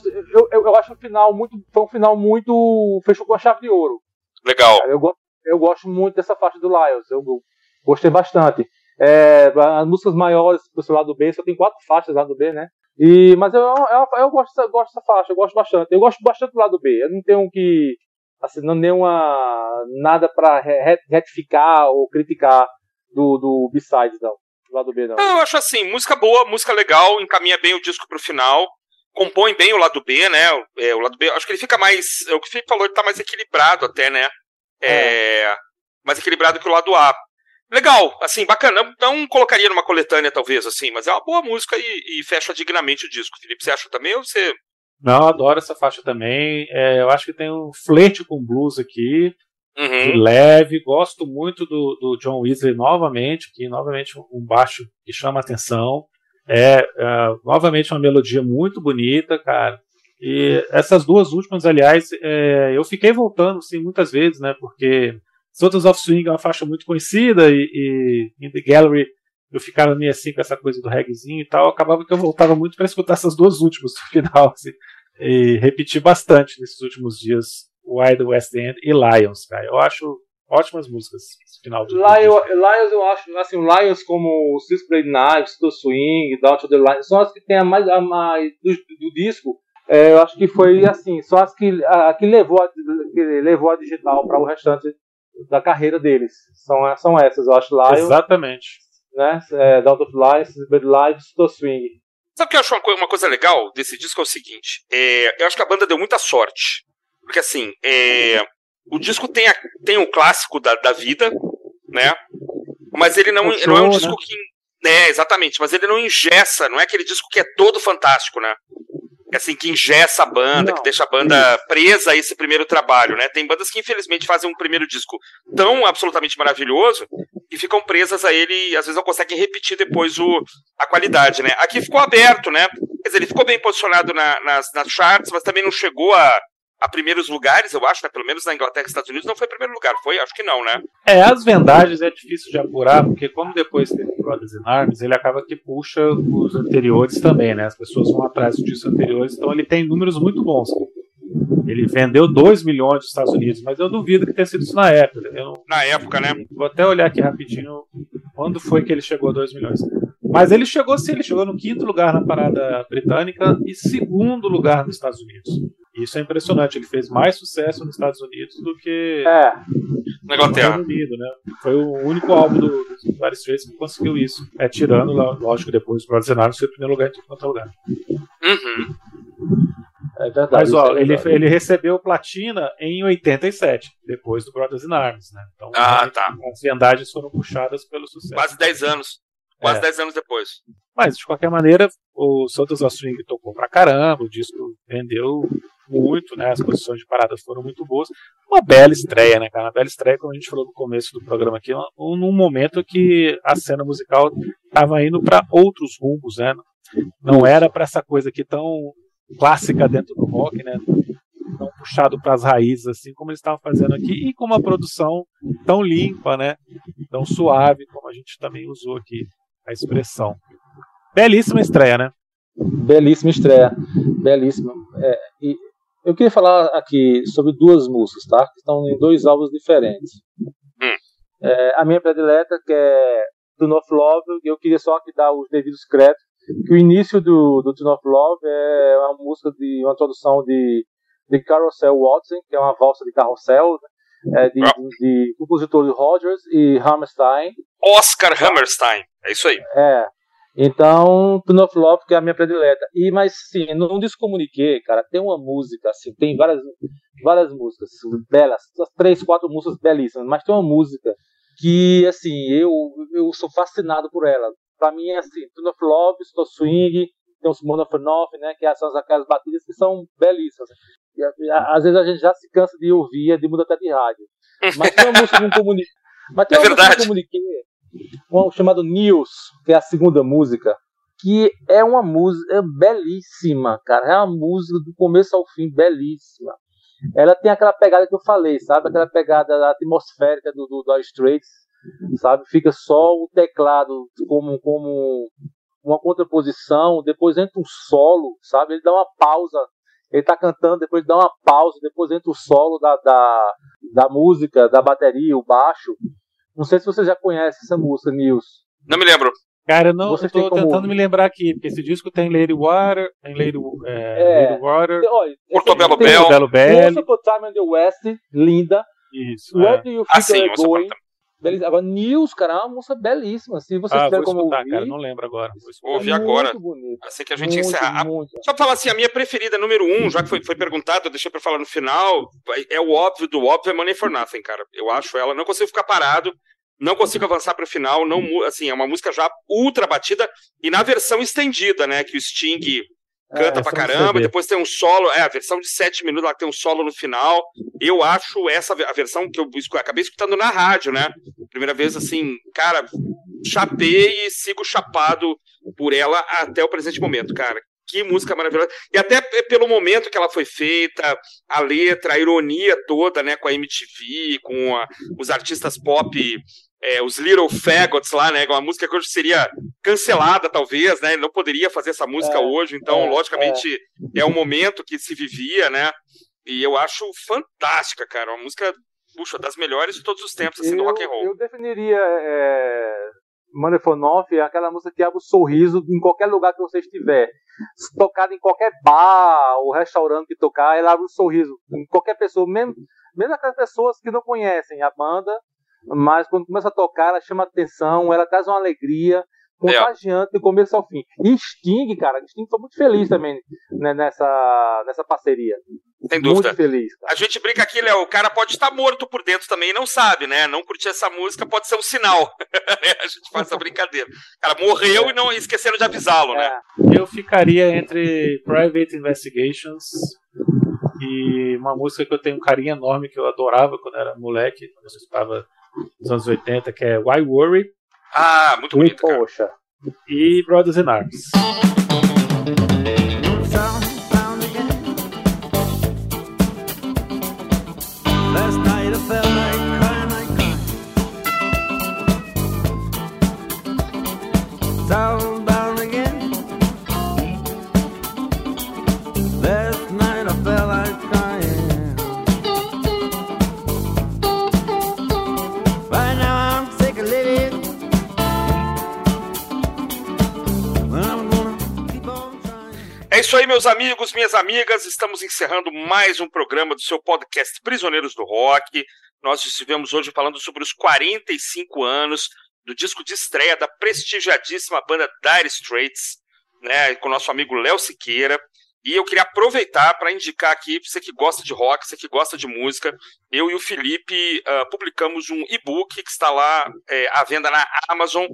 eu, eu, acho o final muito. Foi um final muito. fechou com a chave de ouro. Legal. Eu, eu gosto muito dessa faixa do Lyles. Eu, eu gostei bastante. É, as músicas maiores pro lado B, só tem quatro faixas lá do B, né? E, mas eu, eu, eu, gosto, eu gosto dessa faixa, eu gosto bastante. Eu gosto bastante do lado B. Eu não tenho que. Assim, não nenhuma. nada pra retificar ou criticar do, do B-Sides, não. Do lado B, não. Eu acho assim, música boa, música legal, encaminha bem o disco pro final compõe bem o lado B, né? É, o lado B, acho que ele fica mais. É o que o Felipe falou, ele tá mais equilibrado até, né? É, é. Mais equilibrado que o lado A. Legal, assim, bacana. Não colocaria numa coletânea, talvez, assim, mas é uma boa música e, e fecha dignamente o disco. Felipe, você acha também ou você. Não, adoro essa faixa também. É, eu acho que tem um flerte com blues aqui. Uhum. leve, gosto muito do, do John Weasley novamente, que novamente um baixo que chama atenção. É, é, novamente uma melodia muito bonita, cara. E essas duas últimas, aliás, é, eu fiquei voltando assim, muitas vezes, né? Porque Sotas of Swing é uma faixa muito conhecida e, e In The Gallery eu ficava meio assim com essa coisa do reggaezinho e tal. Acabava que eu voltava muito para escutar essas duas últimas no final. Assim, e repeti bastante nesses últimos dias Wild West End e Lions, cara. Eu acho ótimas músicas final de Lions, Lions eu acho assim Lions como Six Blade Knives, Do Swing, Down to the Line são as que tem a mais, a mais do, do disco. É, eu acho que foi assim só as que a, que levou a, que levou a digital para o restante da carreira deles. São são essas eu acho Lions exatamente. né é, Down to the Line, Six Blade Knives, Do Swing. Sabe o que eu acho uma coisa, uma coisa legal desse disco é o seguinte, é, eu acho que a banda deu muita sorte. Porque assim, é, o disco tem, a, tem o clássico da, da vida, né? Mas ele não, show, não é um disco né? que. É, exatamente, mas ele não ingessa, não é aquele disco que é todo fantástico, né? É assim, que ingessa a banda, não, que deixa a banda presa a esse primeiro trabalho, né? Tem bandas que infelizmente fazem um primeiro disco tão absolutamente maravilhoso e ficam presas a ele e às vezes não conseguem repetir depois o, a qualidade, né? Aqui ficou aberto, né? Quer dizer, ele ficou bem posicionado na, nas, nas charts, mas também não chegou a, a primeiros lugares, eu acho, né? Pelo menos na Inglaterra e Estados Unidos não foi primeiro lugar, foi? Acho que não, né? É, as vendagens é difícil de apurar, porque como depois teve Brothers in Arms, ele acaba que puxa os anteriores também, né? As pessoas vão atrás dos anteriores, então ele tem números muito bons. Ele vendeu 2 milhões nos Estados Unidos, mas eu duvido que tenha sido isso na época. Eu, na época, né? Vou até olhar aqui rapidinho quando foi que ele chegou a 2 milhões. Mas ele chegou sim, ele chegou no quinto lugar na parada britânica e segundo lugar nos Estados Unidos. Isso é impressionante. Ele fez mais sucesso nos Estados Unidos do que é. na Inglaterra. Unido, né? Foi o único álbum do, do Dire Straits que conseguiu isso. É, tirando, lógico, depois o Brothers Arms foi o primeiro lugar em tudo quanto é lugar. Uhum. É verdade. Mas ó, é ele, ele recebeu platina em 87, depois do Brothers in Arms, né? Então ah, tá. as vendagens foram puxadas pelo sucesso. Quase 10 anos. Quase é. 10 anos depois. Mas, de qualquer maneira, o Santos Swing tocou pra caramba, o disco vendeu muito, né? As posições de parada foram muito boas. Uma bela estreia, né, cara? Uma bela estreia, como a gente falou no começo do programa aqui, num momento que a cena musical estava indo para outros rumos, né? Não era para essa coisa aqui tão clássica dentro do rock, né? Tão puxado para as raízes, assim como eles estavam fazendo aqui, e com uma produção tão limpa, né? Tão suave, como a gente também usou aqui a expressão. Belíssima estreia, né? Belíssima estreia, belíssima. É, e eu queria falar aqui sobre duas músicas, tá? Que estão em dois álbuns diferentes. Hum. É, a minha predileta, que é Tune of Love, eu queria só aqui dar os devidos créditos, que o início do, do Tune of Love é uma música de uma introdução de, de Carousel Watson, que é uma valsa de carrossel, né? é, de, de, de compositor de Rogers e Hammerstein. Oscar Hammerstein, é isso aí. É, então, Tune of Love, que é a minha predileta. E, mas, sim, não descomuniquei, cara, tem uma música, assim, tem várias, várias músicas belas, três, quatro músicas belíssimas, mas tem uma música que, assim, eu, eu sou fascinado por ela. Pra mim é assim, Tune of Love, Swing, tem o Simone of North, né, que são aquelas batidas que são belíssimas. às vezes a gente já se cansa de ouvir, de mudar até de rádio. Mas tem uma música que não comunica. Mas tem é uma verdade. música que comuniquei, um chamado News, que é a segunda música, que é uma música é belíssima, cara. É uma música do começo ao fim, belíssima. Ela tem aquela pegada que eu falei, sabe? Aquela pegada atmosférica do, do, do Straits, sabe? Fica só o teclado como, como uma contraposição, depois entra um solo, sabe? Ele dá uma pausa. Ele tá cantando, depois dá uma pausa, depois entra o solo da, da, da música, da bateria, o baixo. Não sei se você já conhece essa música, Nils. Não me lembro. Cara, eu não eu tô como... tentando me lembrar aqui, porque esse disco tem Lady Water, tem Lady, é, é. Lady Water, Portobello Bell, Belo Bell. Once Upon a Time in the West, linda. Isso. Where é. do you Ah, think sim, you're going? Beleza. Agora, News, cara, é uma música belíssima. Se você ah, como escutar, ouvir, cara, não lembro agora. Vou ouvir é agora, bonito. assim que a gente Muito, encerrar. muito. Só pra falar assim, a minha preferida, número um, já que foi, foi perguntado, eu deixei pra falar no final, é o óbvio do óbvio, é Money for Nothing, cara. Eu acho ela, não consigo ficar parado, não consigo avançar pro final, não, assim, é uma música já ultra batida, e na versão estendida, né, que o Sting canta É, pra caramba, depois tem um solo, é, a versão de sete minutos, lá tem um solo no final, eu acho essa a versão que eu acabei escutando na rádio, né, primeira vez, assim, cara, chapei e sigo chapado por ela até o presente momento, cara. Que música maravilhosa. E até pelo momento que ela foi feita, a letra, a ironia toda, né, com a MTV, com a- os artistas pop, é, os Little Fagots lá, né, uma música que hoje seria cancelada, talvez, né, ele não poderia fazer essa música É, hoje, então, é, logicamente, é. o momento que se vivia, né, e eu acho fantástica, cara, uma música, puxa, das melhores de todos os tempos, assim, do eu, rock and roll. eu definiria é, Money for é aquela música que abre o sorriso em qualquer lugar que você estiver. Se Tocada em qualquer bar ou restaurante que tocar, ela abre um sorriso. Em qualquer pessoa, mesmo, mesmo aquelas pessoas que não conhecem a banda, mas quando começa a tocar, ela chama atenção, ela traz uma alegria contagiante do começo ao fim. E Sting, cara, Sting foi muito feliz também né, nessa, nessa parceria. Sem dúvida. Muito feliz. Cara. A gente brinca aqui, Léo, o cara pode estar morto por dentro também e não sabe, né? Não curtir essa música pode ser um sinal. a gente faz essa brincadeira. O cara morreu e não esqueceram de avisá-lo, né? É. Eu ficaria entre Private Investigations e uma música que eu tenho um carinho enorme, que eu adorava quando era moleque, quando eu estava nos anos 80, que é Why Worry, Ah, muito bonito, poxa, e Brothers in Arms. Isso aí, meus amigos, minhas amigas. Estamos encerrando mais um programa do seu podcast Prisioneiros do Rock. Nós estivemos hoje falando sobre os 45 anos do disco de estreia da prestigiadíssima banda Dire Straits, né, com nosso amigo Léo Siqueira. E eu queria aproveitar para indicar aqui, você que gosta de rock, você que gosta de música, eu e o Felipe ah, publicamos um e-book que está lá é, à venda na Amazon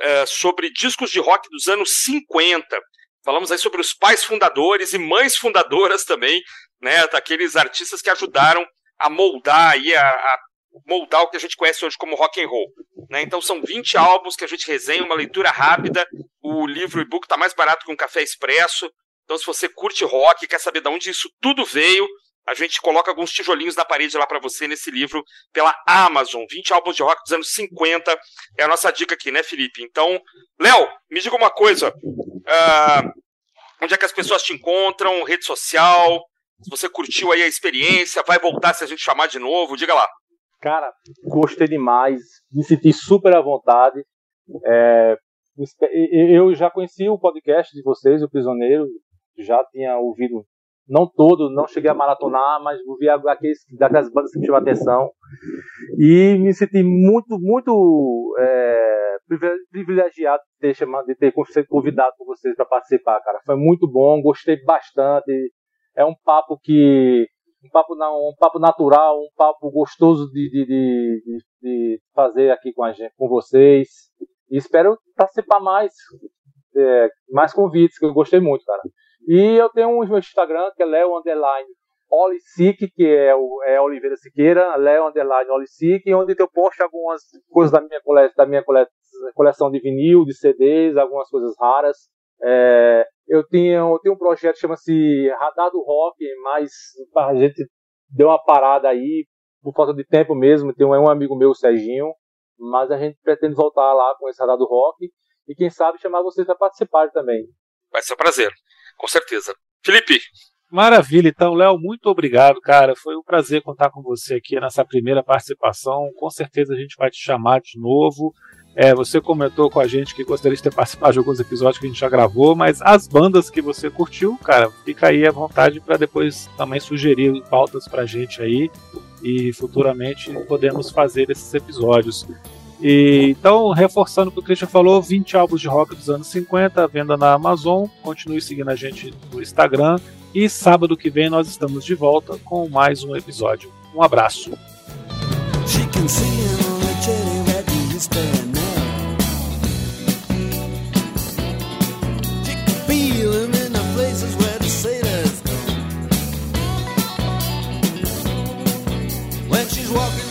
eh, sobre discos de rock dos anos 50. Falamos aí sobre os pais fundadores e mães fundadoras também, né, daqueles artistas que ajudaram a moldar aí a, a moldar o que a gente conhece hoje como rock and roll. Né? Então são 20 álbuns que a gente resenha, uma leitura rápida. O livro e-book está mais barato que um café expresso. Então se você curte rock, quer saber de onde isso tudo veio, a gente coloca alguns tijolinhos na parede lá para você nesse livro pela Amazon. 20 álbuns de rock dos anos 50 é a nossa dica aqui, né, Felipe? Então, Léo, me diga uma coisa. Ah, onde é que as pessoas te encontram? Rede social? Se você curtiu aí a experiência, vai voltar se a gente chamar de novo? Diga lá. Cara, gostei demais, me senti super à vontade. É, eu já conheci o podcast de vocês, o Prisioneiro, já tinha ouvido, não todo, não cheguei a maratonar, mas ouvi aqueles, daquelas bandas que me chamaram atenção. E me senti muito, muito é, privilegiado de ter, chamado, de ter convidado vocês para participar, cara. Foi muito bom, gostei bastante. É um papo que um papo, não, um papo natural, um papo gostoso de, de, de, de- fazer aqui com, a gente, com vocês. E espero participar mais, é, mais convites, que eu gostei muito, cara. E eu tenho um meu Instagram, que é Leo Underline Oli Sick, que é, o, é Oliveira Siqueira, Léo Underline Oli Sick, onde eu posto algumas coisas da minha, cole, da minha cole, coleção de vinil, de CDs, algumas coisas raras. É, eu, tinha, eu tenho um projeto que chama-se Radar do Rock, mas a gente deu uma parada aí, por falta de tempo mesmo. Tem um, um amigo meu, o Serginho, mas a gente pretende voltar lá com esse Radar do Rock e quem sabe chamar vocês para participar também. Vai ser um prazer, com certeza. Felipe, Maravilha, então, Léo, muito obrigado, cara. Foi um prazer contar com você aqui nessa primeira participação. Com certeza a gente vai te chamar de novo. É, você comentou com a gente que gostaria de ter participado de alguns episódios que a gente já gravou, mas as bandas que você curtiu, cara, fica aí à vontade para depois também sugerir pautas pra gente aí e futuramente podemos fazer esses episódios. E, então, reforçando o que o Christian falou, 20 álbuns de rock dos anos 50, venda na Amazon. Continue seguindo a gente no Instagram. E sábado que vem nós estamos de volta com mais um episódio. Um abraço. Places where the. When she's walking.